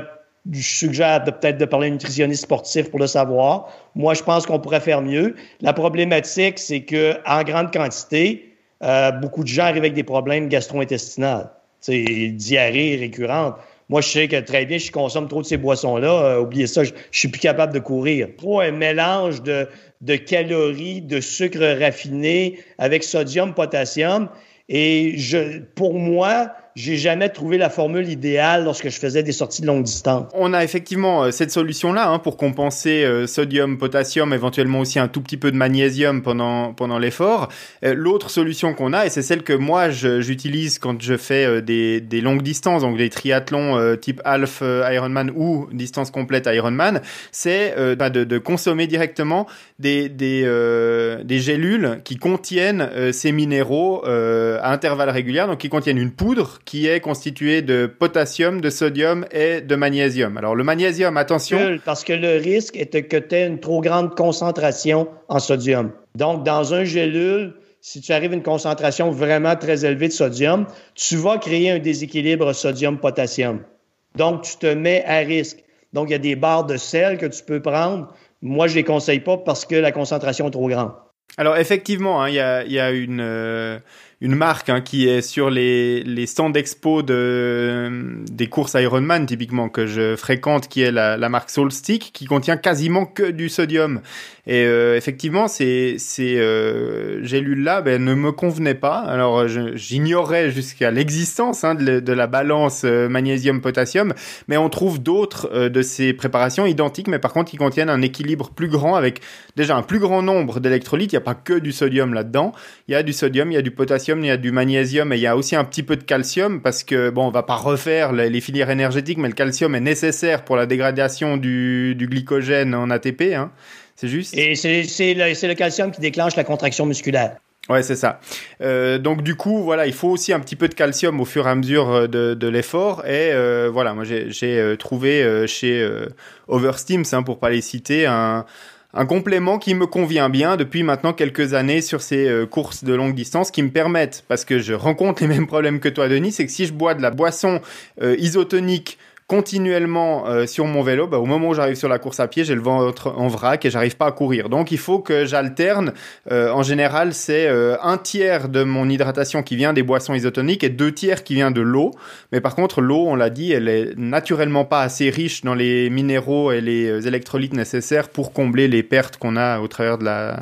je suggère peut-être de parler à un nutritionniste sportif pour le savoir. Moi, je pense qu'on pourrait faire mieux. La problématique, c'est que en grande quantité, euh, beaucoup de gens arrivent avec des problèmes gastro-intestinaux. Diarrhée récurrente. Moi, je sais que très bien, je consomme trop de ces boissons-là. Euh, oubliez ça, je, je suis plus capable de courir. Trop un mélange de, de calories, de sucre raffiné avec sodium, potassium. Et je, pour moi, j'ai jamais trouvé la formule idéale lorsque je faisais des sorties de longue distance. On a effectivement euh, cette solution-là hein, pour compenser euh, sodium, potassium, éventuellement aussi un tout petit peu de magnésium pendant pendant l'effort. Euh, L'autre solution qu'on a, et c'est celle que moi j'utilise quand je fais euh, des, des longues distances, donc des triathlons type half Ironman ou distance complète Ironman, c'est bah, de, de consommer directement des des, des gélules qui contiennent ces minéraux à intervalles réguliers, donc qui contiennent une poudre qui est constituée de potassium, de sodium et de magnésium. Alors le magnésium, attention, Parce que le risque est que tu aies une trop grande concentration en sodium. Donc, dans un gélule, si tu arrives à une concentration vraiment très élevée de sodium, tu vas créer un déséquilibre sodium-potassium. Donc, tu te mets à risque. Donc, il y a des barres de sel que tu peux prendre, moi, je les conseille pas parce que la concentration est trop grande. Alors effectivement, hein, il y, a, y, a, une, euh, une marque hein, qui est sur les, stands d'expo de, des courses Ironman typiquement que je fréquente, qui est la, marque Solstick, qui contient quasiment que du sodium. Et euh, effectivement, ces, ces euh, gélules-là ben, ne me convenaient pas. Alors j'ignorais jusqu'à l'existence hein, de, de, la balance euh, magnésium-potassium, mais on trouve d'autres euh, de ces préparations identiques, mais par contre qui contiennent un équilibre plus grand avec déjà un plus grand nombre d'électrolytes. Il n'y a pas que du sodium là-dedans. Il y a du sodium, il y a du potassium, il y a du magnésium et il y a aussi un petit peu de calcium parce que bon, on va pas refaire les, les filières énergétiques, mais le calcium est nécessaire pour la dégradation du, du glycogène en ATP. Hein. C'est juste? Et c'est le, le, calcium qui déclenche la contraction musculaire. Ouais, c'est ça. Euh, donc du coup, voilà, il faut aussi un petit peu de calcium au fur et à mesure euh, de, de l'effort. Et euh, voilà, moi j'ai trouvé euh, chez Oversteams, hein, pour pas les citer, un, un complément qui me convient bien depuis maintenant quelques années sur ces euh, courses de longue distance qui me permettent, parce que je rencontre les mêmes problèmes que toi Denis, c'est que si je bois de la boisson isotonique continuellement euh, sur mon vélo, bah, au moment où j'arrive sur la course à pied, j'ai le ventre en vrac et j'arrive pas à courir. Donc il faut que j'alterne. Euh, en général, c'est euh, un tiers de mon hydratation qui vient des boissons isotoniques et deux tiers qui vient de l'eau. Mais par contre, l'eau, on l'a dit, elle est naturellement pas assez riche dans les minéraux et les électrolytes nécessaires pour combler les pertes qu'on a au travers de la,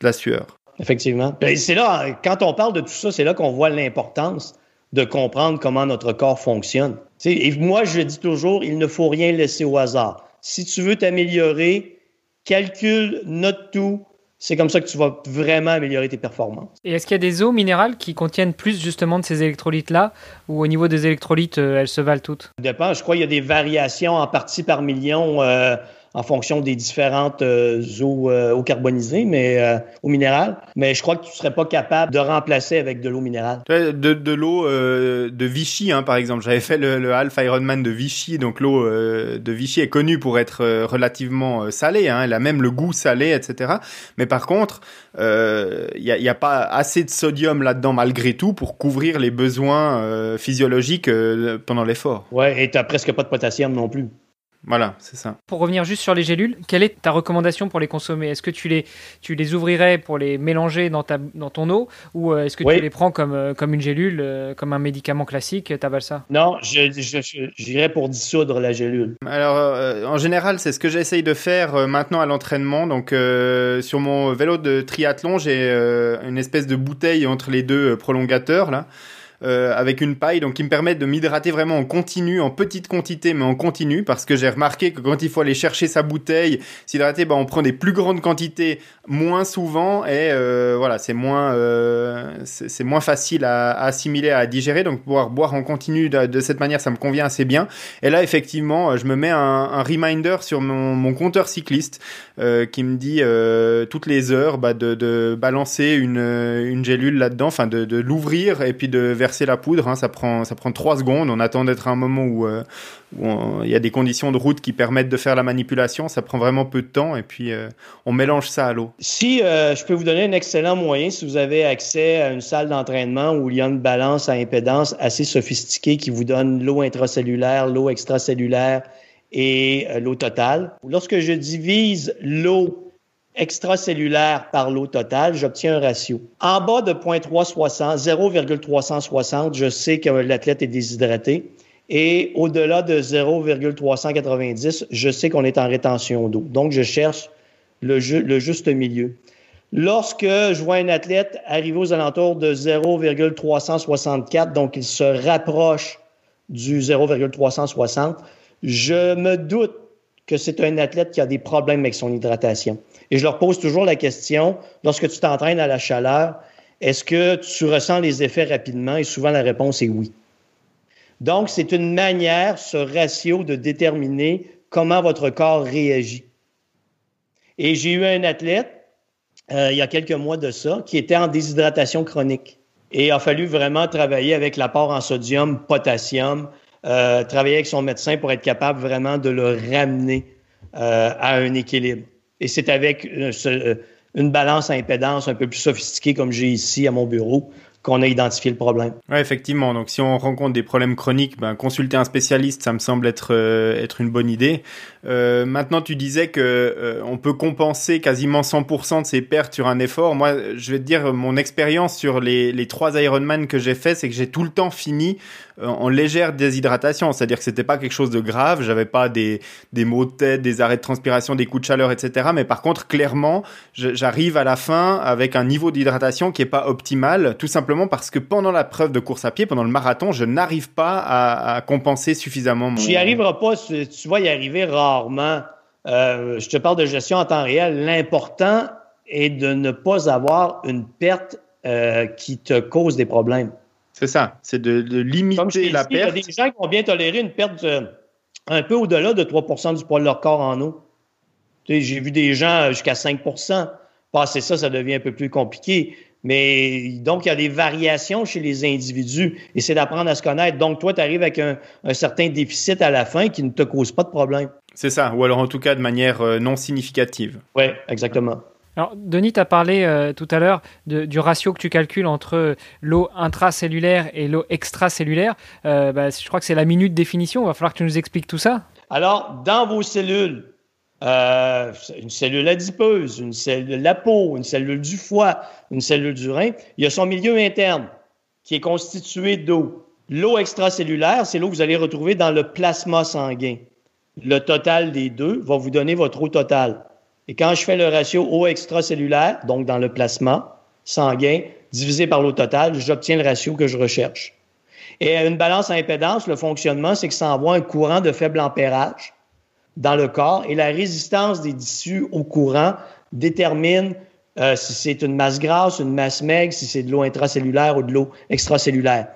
de la sueur. Effectivement. C'est là, quand on parle de tout ça, c'est là qu'on voit l'importance de comprendre comment notre corps fonctionne. Et moi, je dis toujours, il ne faut rien laisser au hasard. Si tu veux t'améliorer, calcule, note tout. C'est comme ça que tu vas vraiment améliorer tes performances. Et est-ce qu'il y a des eaux minérales qui contiennent plus justement de ces électrolytes-là, ou au niveau des électrolytes, euh, elles se valent toutes? Ça dépend. Je crois qu'il y a des variations en partie par million. Euh, en fonction des différentes euh, eaux, euh, eaux, carbonisées, mais euh, eau minérale. Mais je crois que tu serais pas capable de remplacer avec de l'eau minérale. De, de l'eau euh, de Vichy, hein, par exemple. J'avais fait le, le Half Ironman de Vichy, donc l'eau euh, de Vichy est connue pour être euh, relativement salée. Hein, elle a même le goût salé, etc. Mais par contre, il n'y a, y a, pas assez de sodium là-dedans malgré tout pour couvrir les besoins physiologiques pendant l'effort. Ouais, et t'as presque pas de potassium non plus. Voilà, c'est ça. Pour revenir juste sur les gélules, quelle est ta recommandation pour les consommer? Est-ce que tu les, tu les ouvrirais pour les mélanger dans, ta, dans ton eau? Ou est-ce que oui. tu les prends comme, comme une gélule, comme un médicament classique? Tu ça? Non, j'irais pour dissoudre la gélule. Alors, euh, en général, c'est ce que j'essaye de faire euh, maintenant à l'entraînement. Donc, euh, sur mon vélo de triathlon, j'ai une espèce de bouteille entre les deux prolongateurs, là euh, avec une paille, donc qui me permettent de m'hydrater vraiment en continu, en petite quantité, mais en continu, parce que j'ai remarqué que quand il faut aller chercher sa bouteille, s'hydrater, bah, on prend des plus grandes quantités moins souvent, et euh, voilà, c'est moins, euh, c'est moins facile à, assimiler, à digérer, donc pouvoir boire en continu de, cette manière, ça me convient assez bien. Et là, effectivement, je me mets un, reminder sur mon, compteur cycliste qui me dit toutes les heures bah, de, de, balancer une, une gélule là-dedans, enfin de, de l'ouvrir et puis de verser la poudre. Hein, ça prend ça prend trois secondes. On attend d'être à un moment où euh, il y a des conditions de route qui permettent de faire la manipulation. Ça prend vraiment peu de temps et puis euh, on mélange ça à l'eau. Si euh, je peux vous donner un excellent moyen, si vous avez accès à une salle d'entraînement où il y a une balance à impédance assez sophistiquée qui vous donne l'eau intracellulaire, l'eau extracellulaire et l'eau totale. Lorsque je divise l'eau extracellulaire par l'eau totale, j'obtiens un ratio. En bas de 0.360, 0,360, je sais que l'athlète est déshydraté. Et au-delà de 0,390, je sais qu'on est en rétention d'eau. Donc, je cherche le, le, juste milieu. Lorsque je vois un athlète arriver aux alentours de 0,364, donc il se rapproche du 0,360, je me doute que c'est un athlète qui a des problèmes avec son hydratation. Et je leur pose toujours la question, lorsque tu t'entraînes à la chaleur, est-ce que tu ressens les effets rapidement? Et souvent, la réponse est oui. Donc, c'est une manière, ce ratio, de déterminer comment votre corps réagit. Et j'ai eu un athlète, euh, il y a quelques mois de ça, qui était en déshydratation chronique. Et il a fallu vraiment travailler avec l'apport en sodium, potassium, euh, travailler avec son médecin pour être capable vraiment de le ramener euh, à un équilibre. Et c'est avec euh, une balance à impédance un peu plus sophistiquée comme j'ai ici à mon bureau qu'on a identifié le problème. Oui, effectivement. Donc, si on rencontre des problèmes chroniques, ben, consulter un spécialiste, ça me semble être, être une bonne idée. Euh, maintenant, tu disais que euh, on peut compenser quasiment 100% de ses pertes sur un effort. Moi, je vais te dire, mon expérience sur les, les trois Ironman que j'ai fait, c'est que j'ai tout le temps fini euh, en légère déshydratation. C'est-à-dire que c'était pas quelque chose de grave. J'avais pas des, des maux de tête, des arrêts de transpiration, des coups de chaleur, etc. Mais par contre, clairement, j'arrive à la fin avec un niveau d'hydratation qui est pas optimal, tout simplement parce que pendant la preuve de course à pied, pendant le marathon, je n'arrive pas à, à, compenser suffisamment. Mon... Tu n'y arriveras pas, tu vas y arriver rarement. Euh, je te parle de gestion en temps réel. L'important est de ne pas avoir une perte euh, qui te cause des problèmes. C'est ça, c'est de, de, limiter la perte. Il y a des gens qui vont bien tolérer une perte un peu au-delà de 3% du poids de leur corps en eau. J'ai vu des gens jusqu'à 5% Passer ça, ça devient un peu plus compliqué. Mais donc, il y a des variations chez les individus et c'est d'apprendre à se connaître. Donc, toi, tu arrives avec un, certain déficit à la fin qui ne te cause pas de problème. C'est ça, ou alors en tout cas de manière euh, non significative. Oui, exactement. Alors, Denis, tu as parlé euh, tout à l'heure du ratio que tu calcules entre l'eau intracellulaire et l'eau extracellulaire. Euh, bah, je crois que c'est la minute définition. Il va falloir que tu nous expliques tout ça. Alors, dans vos cellules, euh, une cellule adipeuse, une cellule de la peau, une cellule du foie, une cellule du rein. Il y a son milieu interne qui est constitué d'eau. L'eau extracellulaire, c'est l'eau que vous allez retrouver dans le plasma sanguin. Le total des deux va vous donner votre eau totale. Et quand je fais le ratio eau extracellulaire, donc dans le plasma sanguin, divisé par l'eau totale, j'obtiens le ratio que je recherche. Et une balance à impédance, le fonctionnement, c'est que ça envoie un courant de faible ampérage dans le corps et la résistance des tissus au courant détermine euh, si c'est une masse grasse, une masse maigre, si c'est de l'eau intracellulaire ou de l'eau extracellulaire.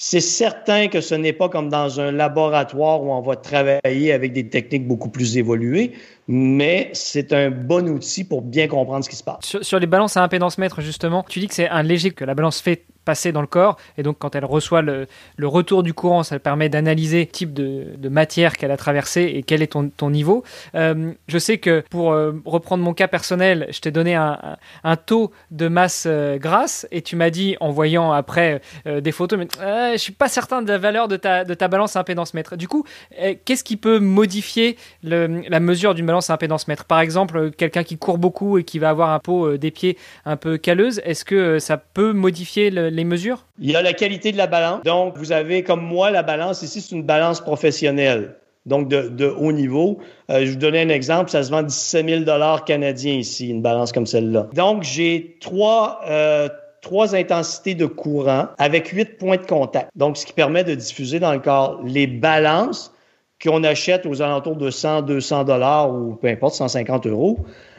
C'est certain que ce n'est pas comme dans un laboratoire où on va travailler avec des techniques beaucoup plus évoluées, mais c'est un bon outil pour bien comprendre ce qui se passe. Sur, sur les balances à impédance mètre, justement, tu dis que c'est un léger que la balance fait passer dans le corps. Et donc, quand elle reçoit le, retour du courant, ça permet d'analyser le type de, matière qu'elle a traversée et quel est ton, ton niveau. Euh, je sais que pour euh, reprendre mon cas personnel, je t'ai donné un, un, taux de masse euh, grasse et tu m'as dit, en voyant après des photos, mais je suis pas certain de la valeur de ta, de ta balance impédance mètre. Du coup, qu'est-ce qui peut modifier le, la mesure d'une balance impédance mètre Par exemple, quelqu'un qui court beaucoup et qui va avoir un pot des pieds un peu calleuse, est-ce que ça peut modifier le, Il y a la qualité de la balance. Donc, vous avez, comme moi, la balance ici, c'est une balance professionnelle. Donc, de, haut niveau. Euh, je vous donner un exemple. Ça se vend 17 000 canadiens ici, une balance comme celle-là. Donc, j'ai trois, euh, trois intensités de courant avec huit points de contact. Donc, ce qui permet de diffuser dans le corps les balances qu'on achète aux alentours de 100, 200 dollars ou peu importe, 150 euros.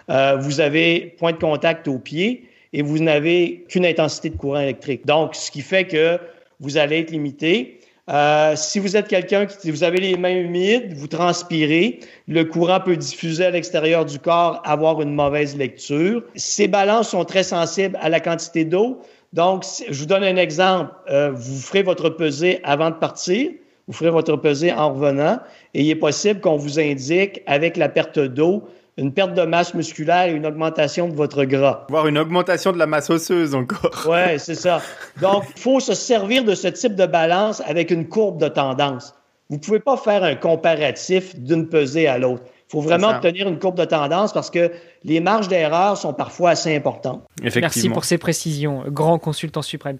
Euh, vous avez point de contact au pied et vous n'avez qu'une intensité de courant électrique. Donc, ce qui fait que vous allez être limité. Euh, si vous êtes quelqu'un qui vous avez les mains humides, vous transpirez, le courant peut diffuser à l'extérieur du corps, avoir une mauvaise lecture. Ces balances sont très sensibles à la quantité d'eau. Donc, je vous donne un exemple. Euh, vous ferez votre pesée avant de partir. Vous ferez votre pesée en revenant et il est possible qu'on vous indique avec la perte d'eau une perte de masse musculaire et une augmentation de votre gras. Voir une augmentation de la masse osseuse encore. ouais, c'est ça. Donc, il faut se servir de ce type de balance avec une courbe de tendance. Vous ne pouvez pas faire un comparatif d'une pesée à l'autre. Il faut vraiment obtenir une courbe de tendance parce que les marges d'erreur sont parfois assez importantes. Merci pour ces précisions, grand consultant suprême.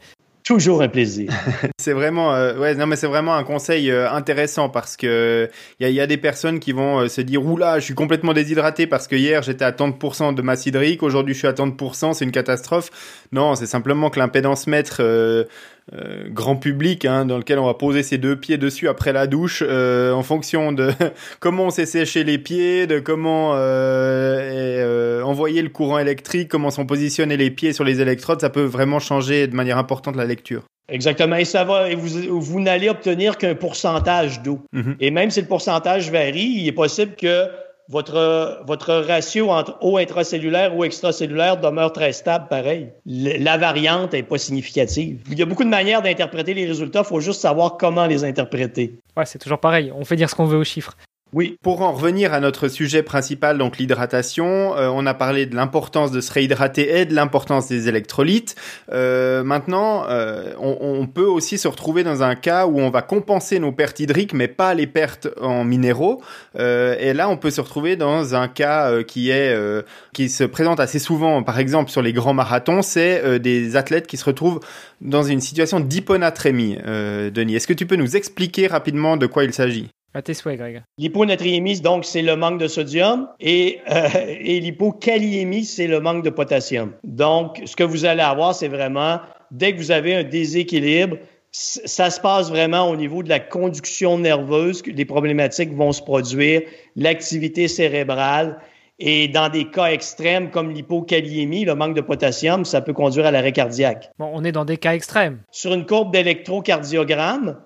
Toujours un plaisir. c'est vraiment, euh, ouais, non mais c'est vraiment un conseil euh, intéressant parce que il y, y a, des personnes qui vont euh, se dire oula, je suis complètement déshydraté parce que hier j'étais à tant de de masse hydrique, aujourd'hui je suis à tant de c'est une catastrophe. Non, c'est simplement que l'impédance mètre euh, grand public hein, dans lequel on va poser ses deux pieds dessus après la douche euh, en fonction de comment on s'est séché les pieds, de comment euh, envoyer le courant électrique, comment sont positionnés les pieds sur les électrodes, ça peut vraiment changer de manière importante la lecture. Exactement. Et ça va, et vous, vous n'allez obtenir qu'un pourcentage d'eau. Mm-hmm. Et même si le pourcentage varie, il est possible que votre, votre ratio entre eau intracellulaire ou extracellulaire demeure très stable, pareil. la variante n'est pas significative. Il y a beaucoup de manières d'interpréter les résultats, il faut juste savoir comment les interpréter. Ouais, c'est toujours pareil. On fait dire ce qu'on veut aux chiffres. Oui. Pour en revenir à notre sujet principal, donc l'hydratation, euh, on a parlé de l'importance de se réhydrater et de l'importance des électrolytes. Euh, maintenant, euh, on, peut aussi se retrouver dans un cas où on va compenser nos pertes hydriques, mais pas les pertes en minéraux. et là, on peut se retrouver dans un cas qui est qui se présente assez souvent, par exemple sur les grands marathons, c'est des athlètes qui se retrouvent dans une situation d'hyponatrémie. Denis, est-ce que tu peux nous expliquer rapidement de quoi il s'agit? À tes souhaits, Greg. Donc, c'est le manque de sodium et, euh, et l'hypokaliémie, c'est le manque de potassium. Donc, ce que vous allez avoir, c'est vraiment, dès que vous avez un déséquilibre, ça se passe vraiment au niveau de la conduction nerveuse, que les problématiques vont se produire, l'activité cérébrale. Et dans des cas extrêmes comme l'hypokaliémie, le manque de potassium, ça peut conduire à l'arrêt cardiaque. Bon, on est dans des cas extrêmes. Sur une courbe d'électrocardiogramme,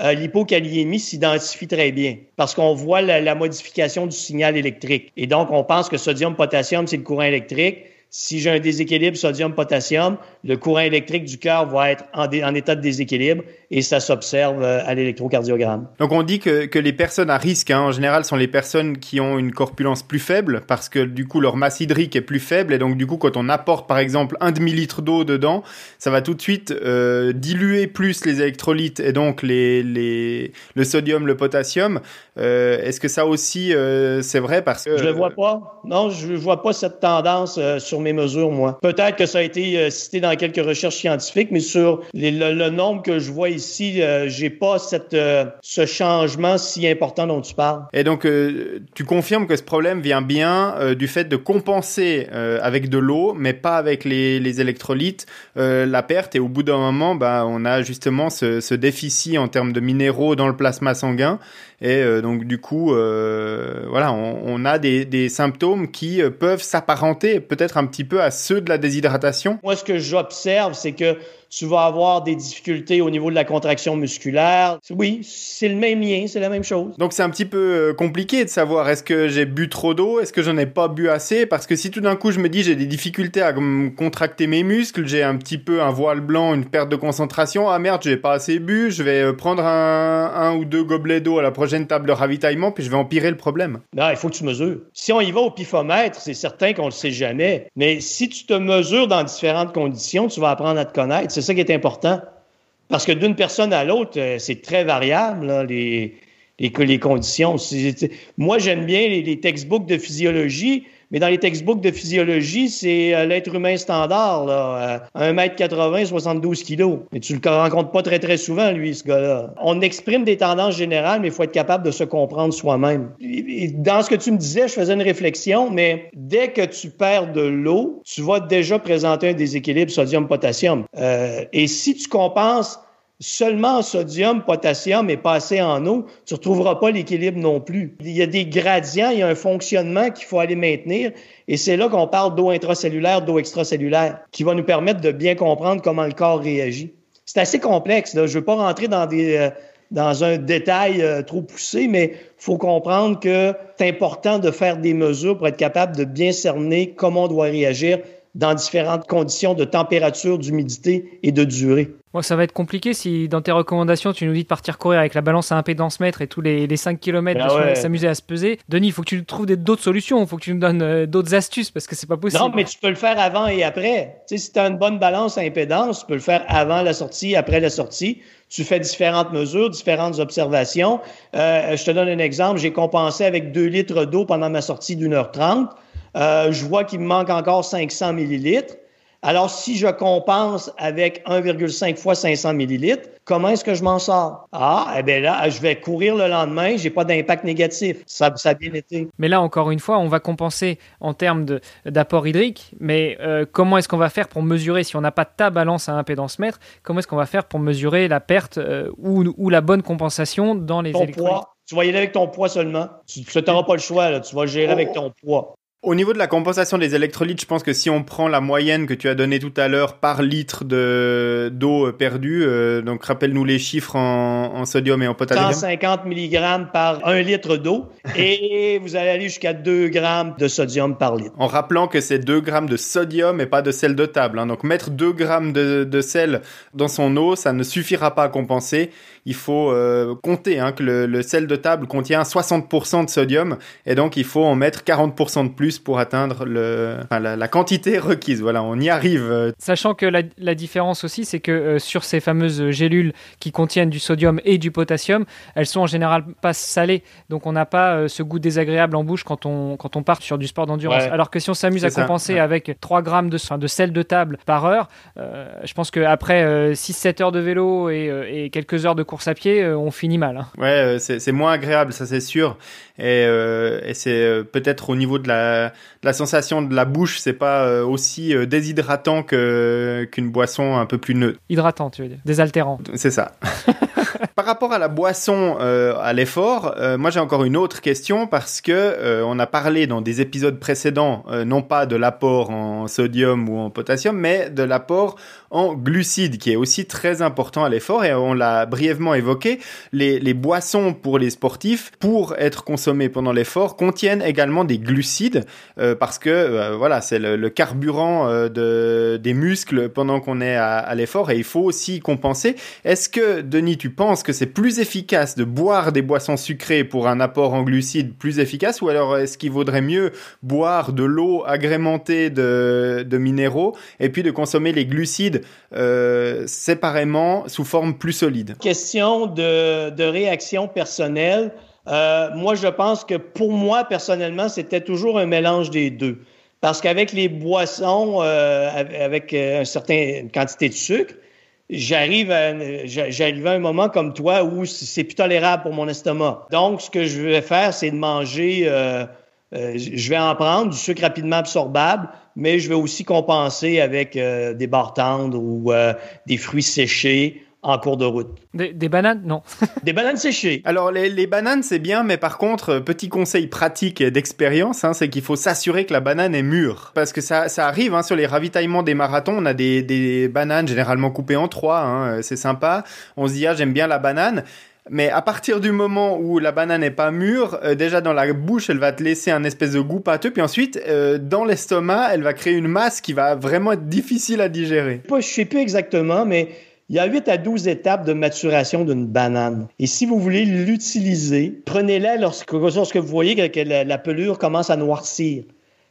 euh, s'identifie très bien parce qu'on voit la, modification du signal électrique. Et donc, on pense que sodium-potassium, c'est le courant électrique. Si j'ai un déséquilibre sodium-potassium, le courant électrique du cœur va être en, en, état de déséquilibre et ça s'observe euh, à l'électrocardiogramme. Donc on dit que, que les personnes à risque, hein, en général, sont les personnes qui ont une corpulence plus faible parce que du coup leur masse hydrique est plus faible et donc du coup quand on apporte par exemple un demi-litre d'eau dedans, ça va tout de suite euh, diluer plus les électrolytes et donc les, les, le sodium, le potassium. Euh, Est-ce que ça aussi euh, c'est vrai parce que... Je le vois pas. Non, je vois pas cette tendance euh, sur mes mesures, moi. Peut-être que ça a été cité dans quelques recherches scientifiques, mais sur le, nombre que je vois ici, euh, j'ai pas cette, euh, ce changement si important dont tu parles. Et donc, euh, tu confirmes que ce problème vient bien du fait de compenser avec de l'eau, mais pas avec les, électrolytes, la perte. Et au bout d'un moment, bah, on a justement ce déficit en termes de minéraux dans le plasma sanguin. Et donc, du coup, voilà, on, a des, des symptômes qui peuvent s'apparenter peut-être un petit peu à ceux de la déshydratation. Moi, ce que j'observe, c'est que tu vas avoir des difficultés au niveau de la contraction musculaire. Oui, c'est le même lien, c'est la même chose. Donc c'est un petit peu euh, compliqué de savoir est-ce que j'ai bu trop d'eau, est-ce que j'en ai pas bu assez, parce que si tout d'un coup je me dis j'ai des difficultés à contracter mes muscles, j'ai un petit peu un voile blanc, une perte de concentration, ah merde j'ai pas assez bu, je vais euh, prendre un, un ou deux gobelets d'eau à la prochaine table de ravitaillement, puis je vais empirer le problème. Non, il faut que tu mesures. Si on y va au pifomètre, c'est certain qu'on le sait jamais, mais si tu te mesures dans différentes conditions, tu vas apprendre à te connaître c'est ça qui est important. Parce que d'une personne à l'autre, euh, c'est très variable, les, conditions. Moi, j'aime bien les, les, textbooks de physiologie mais dans les textbooks de physiologie, c'est euh, l'être humain standard, là, 1m80, euh, 72 kilos. Mais tu le rencontres pas très, très souvent, lui, ce gars-là. On exprime des tendances générales, mais il faut être capable de se comprendre soi-même. Dans ce que tu me disais, je faisais une réflexion, mais dès que tu perds de l'eau, tu vas déjà présenter un déséquilibre sodium-potassium. Euh, et si tu compenses seulement en sodium, potassium et pas assez en eau, tu ne retrouveras pas l'équilibre non plus. Il y a des gradients, il y a un fonctionnement qu'il faut aller maintenir et c'est là qu'on parle d'eau intracellulaire, d'eau extracellulaire, qui va nous permettre de bien comprendre comment le corps réagit. C'est assez complexe. Là. Je veux pas rentrer dans des... Euh, dans un détail euh, trop poussé, mais faut comprendre que c'est important de faire des mesures pour être capable de bien cerner comment on doit réagir dans différentes conditions de température, d'humidité et de durée. Bon, ça va être compliqué si dans tes recommandations tu nous dis de partir courir avec la balance à impédance mètre et tous les, les 5 km ah s'amuser à se peser. Denis, il faut que tu trouves d'autres solutions, il faut que tu nous donnes euh, d'autres astuces parce que c'est pas possible. Non, mais tu peux le faire avant et après. Tu sais, si tu as une bonne balance à impédance, tu peux le faire avant la sortie, après la sortie. Tu fais différentes mesures, différentes observations. Euh, je te donne un exemple. J'ai compensé avec 2 litres d'eau pendant ma sortie d'une heure trente. Euh, je vois qu'il me manque encore 500 millilitres. Alors, si je compense avec 1,5 fois 500 millilitres, comment est-ce que je m'en sors? Ah, eh bien là, je vais courir le lendemain, j'ai pas d'impact négatif. Ça, ça a bien été. Mais là, encore une fois, on va compenser en termes d'apport hydrique, mais euh, comment est-ce qu'on va faire pour mesurer, si on n'a pas ta balance à impédance mètre, comment est-ce qu'on va faire pour mesurer la perte euh, ou, ou, la bonne compensation dans les ton Poids. Tu vas y aller avec ton poids seulement. Tu n'auras pas le choix, là. tu vas gérer avec ton poids. Au niveau de la compensation des électrolytes, je pense que si on prend la moyenne que tu as donnée tout à l'heure par litre de d'eau perdue, euh, donc rappelle-nous les chiffres en, en, sodium et en potassium. 150 mg par 1 litre d'eau et vous allez aller jusqu'à 2 grammes de sodium par litre. En rappelant que c'est 2 grammes de sodium et pas de sel de table. Hein. Donc mettre 2 grammes de, de, sel dans son eau, ça ne suffira pas à compenser. Il faut euh, compter hein, que le, le, sel de table contient 60% de sodium et donc il faut en mettre 40% de plus pour atteindre le, enfin, la, la, quantité requise. Voilà, on y arrive. Sachant que la, la différence aussi, c'est que euh, sur ces fameuses gélules qui contiennent du sodium et du potassium, elles sont en général pas salées. Donc on n'a pas euh, ce goût désagréable en bouche quand on, quand on part sur du sport d'endurance. Ouais. Alors que si on s'amuse à ça. compenser ouais. avec 3 grammes de, de sel de table par heure, euh, je pense qu'après euh, 6-7 heures de vélo et, et, quelques heures de course à pied, on finit mal. Hein. Ouais, c'est moins agréable, ça c'est sûr. Et, et c'est peut-être au niveau de la, de la sensation de la bouche, c'est pas aussi déshydratant qu'une boisson un peu plus neutre. Hydratant, tu veux dire, désaltérant. C'est ça. Par rapport à la boisson, euh, à l'effort, euh, moi j'ai encore une autre question parce que euh, on a parlé dans des épisodes précédents, non pas de l'apport en sodium ou en potassium, mais de l'apport en glucides, qui est aussi très important à l'effort et on l'a brièvement évoqué. Les, boissons pour les sportifs, pour être consommées pendant l'effort, contiennent également des glucides parce que voilà, c'est le, carburant de, des muscles pendant qu'on est à, à l'effort et il faut aussi compenser. Est-ce que Denis, tu penses que c'est plus efficace de boire des boissons sucrées pour un apport en glucides plus efficace ou alors est-ce qu'il vaudrait mieux boire de l'eau agrémentée de, minéraux et puis de consommer les glucides euh, séparément sous forme plus solide? Question de, de réaction personnelle. Euh, moi, je pense que pour moi, personnellement, c'était toujours un mélange des deux. Parce qu'avec les boissons, euh, avec une certaine quantité de sucre, j'arrive à, j'arrive à un moment comme toi où c'est plus tolérable pour mon estomac. Donc, ce que je vais faire, c'est de manger, euh, euh, je vais en prendre du sucre rapidement absorbable, mais je vais aussi compenser avec euh, des barres tendres ou euh, des fruits séchés en cours de route. Des, des bananes, non. des bananes séchées. Alors les, les bananes c'est bien, mais par contre petit conseil pratique et d'expérience, hein, c'est qu'il faut s'assurer que la banane est mûre, parce que ça, ça arrive hein, sur les ravitaillements des marathons, on a des, des bananes généralement coupées en trois, hein, c'est sympa. On se dit ah j'aime bien la banane. Mais à partir du moment où la banane n'est pas mûre, euh, déjà dans la bouche, elle va te laisser un espèce de goût pâteux, puis ensuite, euh, dans l'estomac, elle va créer une masse qui va vraiment être difficile à digérer. Je sais plus exactement, mais il y a 8 à 12 étapes de maturation d'une banane. Et si vous voulez l'utiliser, prenez-la lorsque, lorsque vous voyez que la, la pelure commence à noircir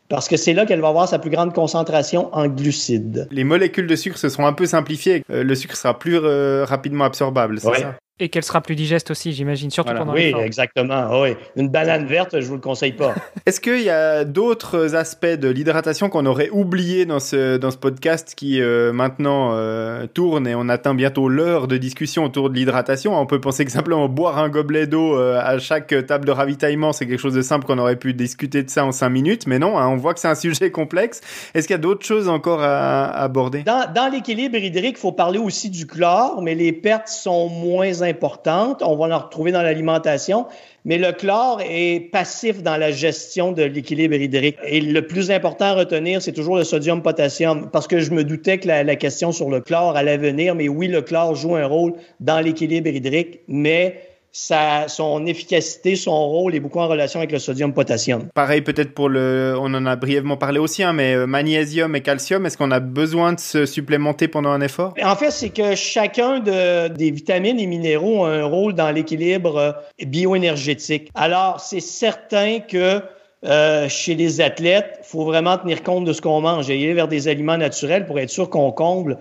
parce que c'est là qu'elle va avoir sa plus grande concentration en glucides. Les molécules de sucre se sont un peu simplifiées. Euh, le sucre sera plus euh, rapidement absorbable, c'est ouais. ça? Et qu'elle sera plus digeste aussi, j'imagine, surtout voilà. pendant Oui, exactement. Oh, oui. Une banane verte, je vous le conseille pas. Est-ce qu'il y a d'autres aspects de l'hydratation qu'on aurait oublié dans ce, dans ce podcast qui euh, maintenant euh, tourne et on atteint bientôt l'heure de discussion autour de l'hydratation? On peut penser que simplement boire un gobelet d'eau euh, à chaque table de ravitaillement, c'est quelque chose de simple qu'on aurait pu discuter de ça en cinq minutes, mais non, hein, on voit que c'est un sujet complexe. Est-ce qu'il y a d'autres choses encore à, à aborder? Dans, dans l'équilibre hydrique, il faut parler aussi du chlore, mais les pertes sont moins On va en retrouver dans l'alimentation. Mais le chlore est passif dans la gestion de l'équilibre hydrique. Et le plus important à retenir, c'est toujours le sodium-potassium. Parce que je me doutais que la, la, question sur le chlore allait venir. Mais oui, le chlore joue un rôle dans l'équilibre hydrique. Mais sa, son efficacité, son rôle est beaucoup en relation avec le sodium-potassium. Pareil peut-être pour le, on en a brièvement parlé aussi, hein, mais magnésium et calcium, est-ce qu'on a besoin de se supplémenter pendant un effort? En fait, c'est que chacun de, des vitamines et minéraux a un rôle dans l'équilibre bioénergétique. Alors, c'est certain que euh, chez les athlètes, il faut vraiment tenir compte de ce qu'on mange et aller vers des aliments naturels pour être sûr qu'on comble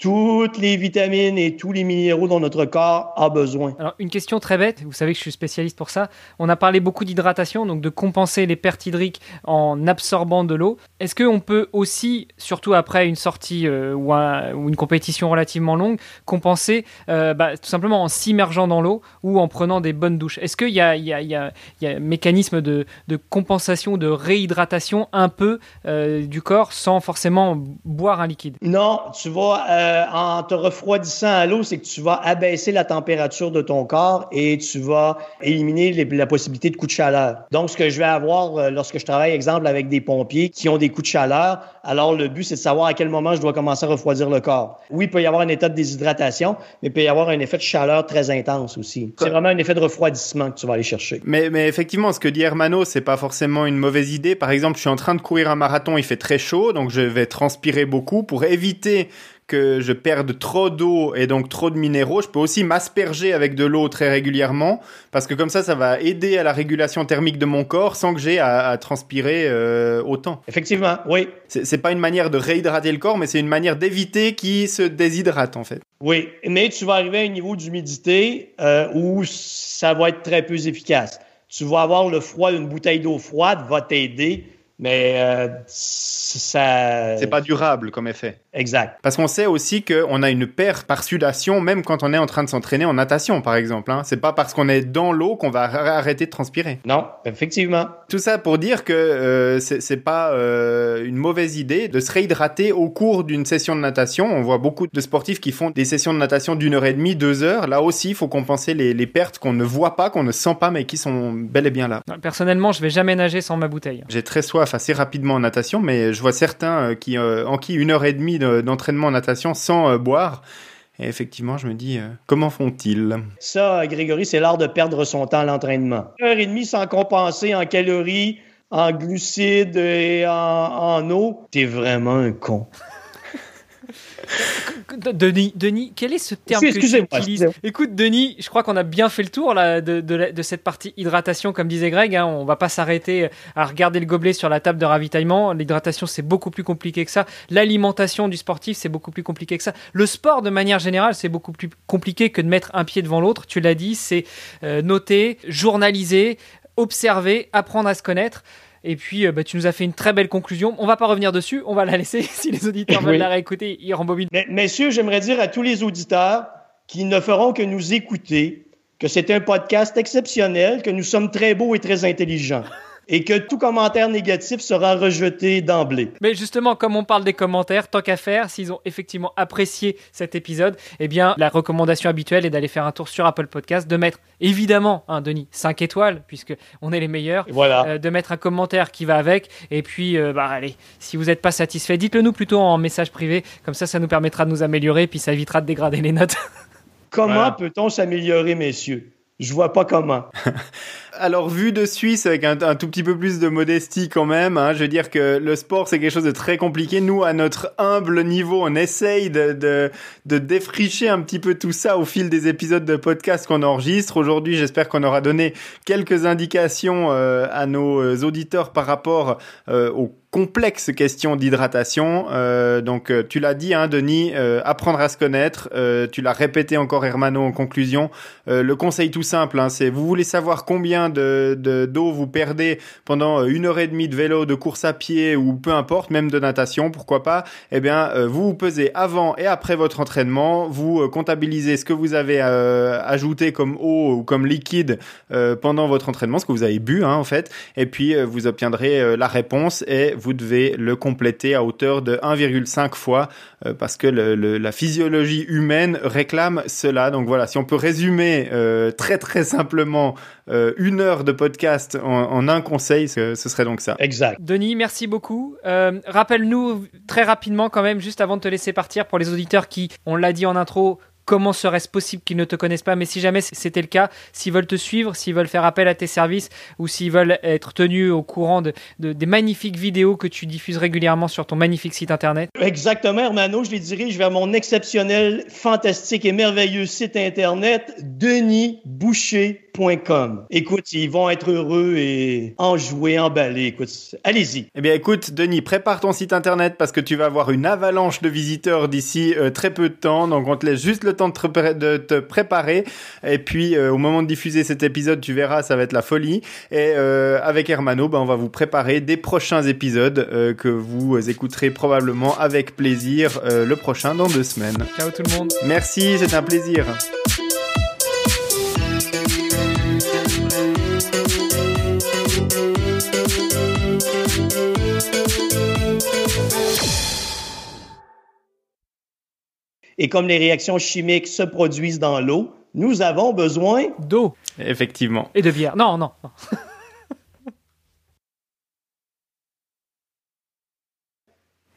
toutes les vitamines et tous les minéraux dont notre corps a besoin. Alors, une question très bête, vous savez que je suis spécialiste pour ça. On a parlé beaucoup d'hydratation, donc de compenser les pertes hydriques en absorbant de l'eau. Est-ce qu'on peut aussi, surtout après une sortie euh, ou, un, ou, une compétition relativement longue, compenser euh, bah, tout simplement en s'immergeant dans l'eau ou en prenant des bonnes douches? Est-ce qu'il y, y, y, y, a un mécanisme de, de, compensation, de réhydratation un peu euh, du corps sans forcément boire un liquide? Non, tu vois euh, en te refroidissant à l'eau, c'est que tu vas abaisser la température de ton corps et tu vas éliminer la possibilité de coups de chaleur. Donc, ce que je vais avoir euh, lorsque je travaille, exemple, avec des pompiers qui ont des coups de chaleur, alors le but, c'est de savoir à quel moment je dois commencer à refroidir le corps. Oui, il peut y avoir un état de déshydratation, mais il peut y avoir un effet de chaleur très intense aussi. C'est vraiment un effet de refroidissement que tu vas aller chercher. Mais, mais effectivement, ce que dit Hermano, c'est pas forcément une mauvaise idée. Par exemple, je suis en train de courir un marathon, il fait très chaud, donc je vais transpirer beaucoup pour éviter que je perde trop d'eau et donc trop de minéraux, je peux aussi m'asperger avec de l'eau très régulièrement parce que comme ça, ça va aider à la régulation thermique de mon corps sans que j'ai à, transpirer euh, autant. Effectivement, oui. C'est pas une manière de réhydrater le corps, mais c'est une manière d'éviter qu'il se déshydrate en fait. Oui, mais tu vas arriver à un niveau d'humidité euh, où ça va être très peu efficace. Tu vas avoir le froid d'une bouteille d'eau froide va t'aider mais euh, ça. C'est pas durable comme effet. Exact. Parce qu'on sait aussi qu'on a une perte par sudation, même quand on est en train de s'entraîner en natation, par exemple. Hein. C'est pas parce qu'on est dans l'eau qu'on va arrêter de transpirer. Non, effectivement. Tout ça pour dire que euh, c'est pas euh, une mauvaise idée de se réhydrater au cours d'une session de natation. On voit beaucoup de sportifs qui font des sessions de natation d'une heure et demie, deux heures. Là aussi, il faut compenser les, les pertes qu'on ne voit pas, qu'on ne sent pas, mais qui sont bel et bien là. Personnellement, je vais jamais nager sans ma bouteille. J'ai très soif assez rapidement en natation, mais je vois certains euh, qui euh, en qui une heure et demie d'entraînement en natation sans euh, boire. Et effectivement, je me dis, comment font-ils? Ça, Grégory, c'est l'art de perdre son temps à l'entraînement. Une heure et demie sans compenser en calories, en glucides et en, en eau. T'es vraiment un con. Denis, Denis, quel est ce terme que tu utilises Écoute, Denis, je crois qu'on a bien fait le tour là, de, de, cette partie hydratation, comme disait Greg. Hein, on va pas s'arrêter à regarder le gobelet sur la table de ravitaillement. L'hydratation, c'est beaucoup plus compliqué que ça. L'alimentation du sportif, c'est beaucoup plus compliqué que ça. Le sport, de manière générale, c'est beaucoup plus compliqué que de mettre un pied devant l'autre. Tu l'as dit, c'est euh, noter, journaliser, observer, apprendre à se connaître. Et puis, euh, bah, tu nous as fait une très belle conclusion. On va pas revenir dessus, on va la laisser. si les auditeurs veulent la réécouter, ils rembobinent. Mais, messieurs, j'aimerais dire à tous les auditeurs qui ne feront que nous écouter que c'est un podcast exceptionnel, que nous sommes très beaux et très intelligents et que tout commentaire négatif sera rejeté d'emblée. Mais justement, comme on parle des commentaires, tant qu'à faire, s'ils ont effectivement apprécié cet épisode, eh bien, la recommandation habituelle est d'aller faire un tour sur Apple Podcast, de mettre évidemment, hein, Denis, 5 étoiles, puisque on est les meilleurs, voilà. Euh, de mettre un commentaire qui va avec, et puis, euh, bah, allez, si vous n'êtes pas satisfait, dites-le nous plutôt en message privé, comme ça, ça nous permettra de nous améliorer, puis ça évitera de dégrader les notes. Comment peut-on s'améliorer, messieurs? Je vois pas comment. alors vu de Suisse avec un, tout petit peu plus de modestie quand même, hein, je veux dire que le sport c'est quelque chose de très compliqué. Nous, à notre humble niveau, on essaye de, de, défricher un petit peu tout ça au fil des épisodes de podcast qu'on enregistre. Aujourd'hui, j'espère qu'on aura donné quelques indications euh, à nos auditeurs par rapport euh, aux complexe question d'hydratation. Euh, donc, euh, tu l'as dit, hein, Denis, euh, apprendre à se connaître. Euh, tu l'as répété encore, Hermano, en conclusion. le conseil tout simple, hein, c'est vous voulez savoir combien de d'eau vous perdez pendant une heure et demie de vélo, de course à pied ou peu importe, même de natation, pourquoi pas Eh bien, vous vous pesez avant et après votre entraînement. Vous comptabilisez ce que vous avez ajouté comme eau ou comme liquide pendant votre entraînement, ce que vous avez bu, hein, en fait. Et puis, vous obtiendrez la réponse et vous devez le compléter à hauteur de 1,5 fois euh, parce que la physiologie humaine réclame cela. Donc voilà, si on peut résumer euh, très très simplement euh, une heure de podcast en, un conseil, ce, ce, serait donc ça. Exact. Denis, merci beaucoup. Rappelle-nous très rapidement quand même, juste avant de te laisser partir, pour les auditeurs qui, on l'a dit en intro, comment serait-ce possible qu'ils ne te connaissent pas Mais si jamais c'était le cas, s'ils veulent te suivre, s'ils veulent faire appel à tes services ou s'ils veulent être tenus au courant de, des magnifiques vidéos que tu diffuses régulièrement sur ton magnifique site internet. Exactement, Hermano, je les dirige vers mon exceptionnel, fantastique et merveilleux site internet, denisboucher.com. Écoute, ils vont être heureux et enjoués, emballés. Écoute, allez-y. Eh bien, écoute, Denis, prépare ton site internet parce que tu vas avoir une avalanche de visiteurs d'ici euh, très peu de temps. Donc, on te laisse juste le temps de te, préparer. Et puis, euh, au moment de diffuser cet épisode, tu verras, ça va être la folie. Et euh, avec Hermano, ben, on va vous préparer des prochains épisodes que vous écouterez probablement avec plaisir le prochain dans deux semaines. Ciao tout le monde. Merci, c'est un plaisir. Et comme les réactions chimiques se produisent dans l'eau, nous avons besoin d'eau. Effectivement. Et de bière. Non, non, non.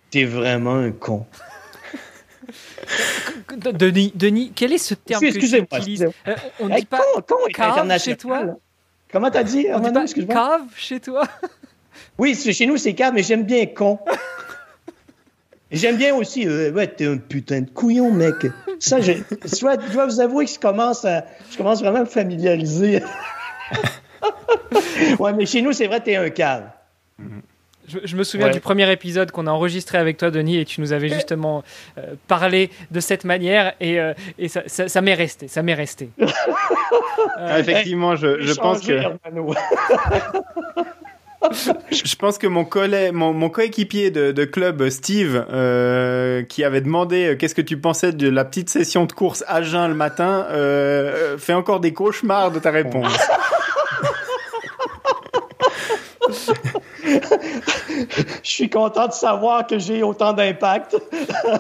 T'es vraiment un con. Denis, Denis, quel est ce terme que tu utilises euh, On dit pas con, cave chez toi Comment t'as dit, On dit pas cave chez toi Oui, chez nous c'est cave, mais j'aime bien con. J'aime bien aussi, euh, ouais, t'es un putain de couillon, mec. Ça, je, je dois vous avouer que je commence, à, je commence vraiment à me familiariser. ouais, mais chez nous, c'est vrai, t'es un cave. Je, me souviens du premier épisode qu'on a enregistré avec toi, Denis, et tu nous avais justement euh, parlé de cette manière, et, euh, et ça, ça, m'est resté, ça m'est resté. Ah, effectivement, je, je pense que... je pense que mon, mon, mon coéquipier de, de, club, Steve, euh, qui avait demandé euh, qu'est-ce que tu pensais de la petite session de course à jeun le matin, euh, fait encore des cauchemars de ta réponse. je suis content de savoir que j'ai autant d'impact.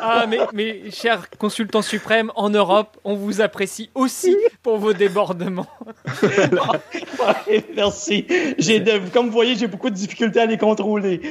ah, mais, mais cher consultant suprême, en Europe, on vous apprécie aussi pour vos débordements. merci. J'ai comme vous voyez, j'ai beaucoup de difficultés à les contrôler.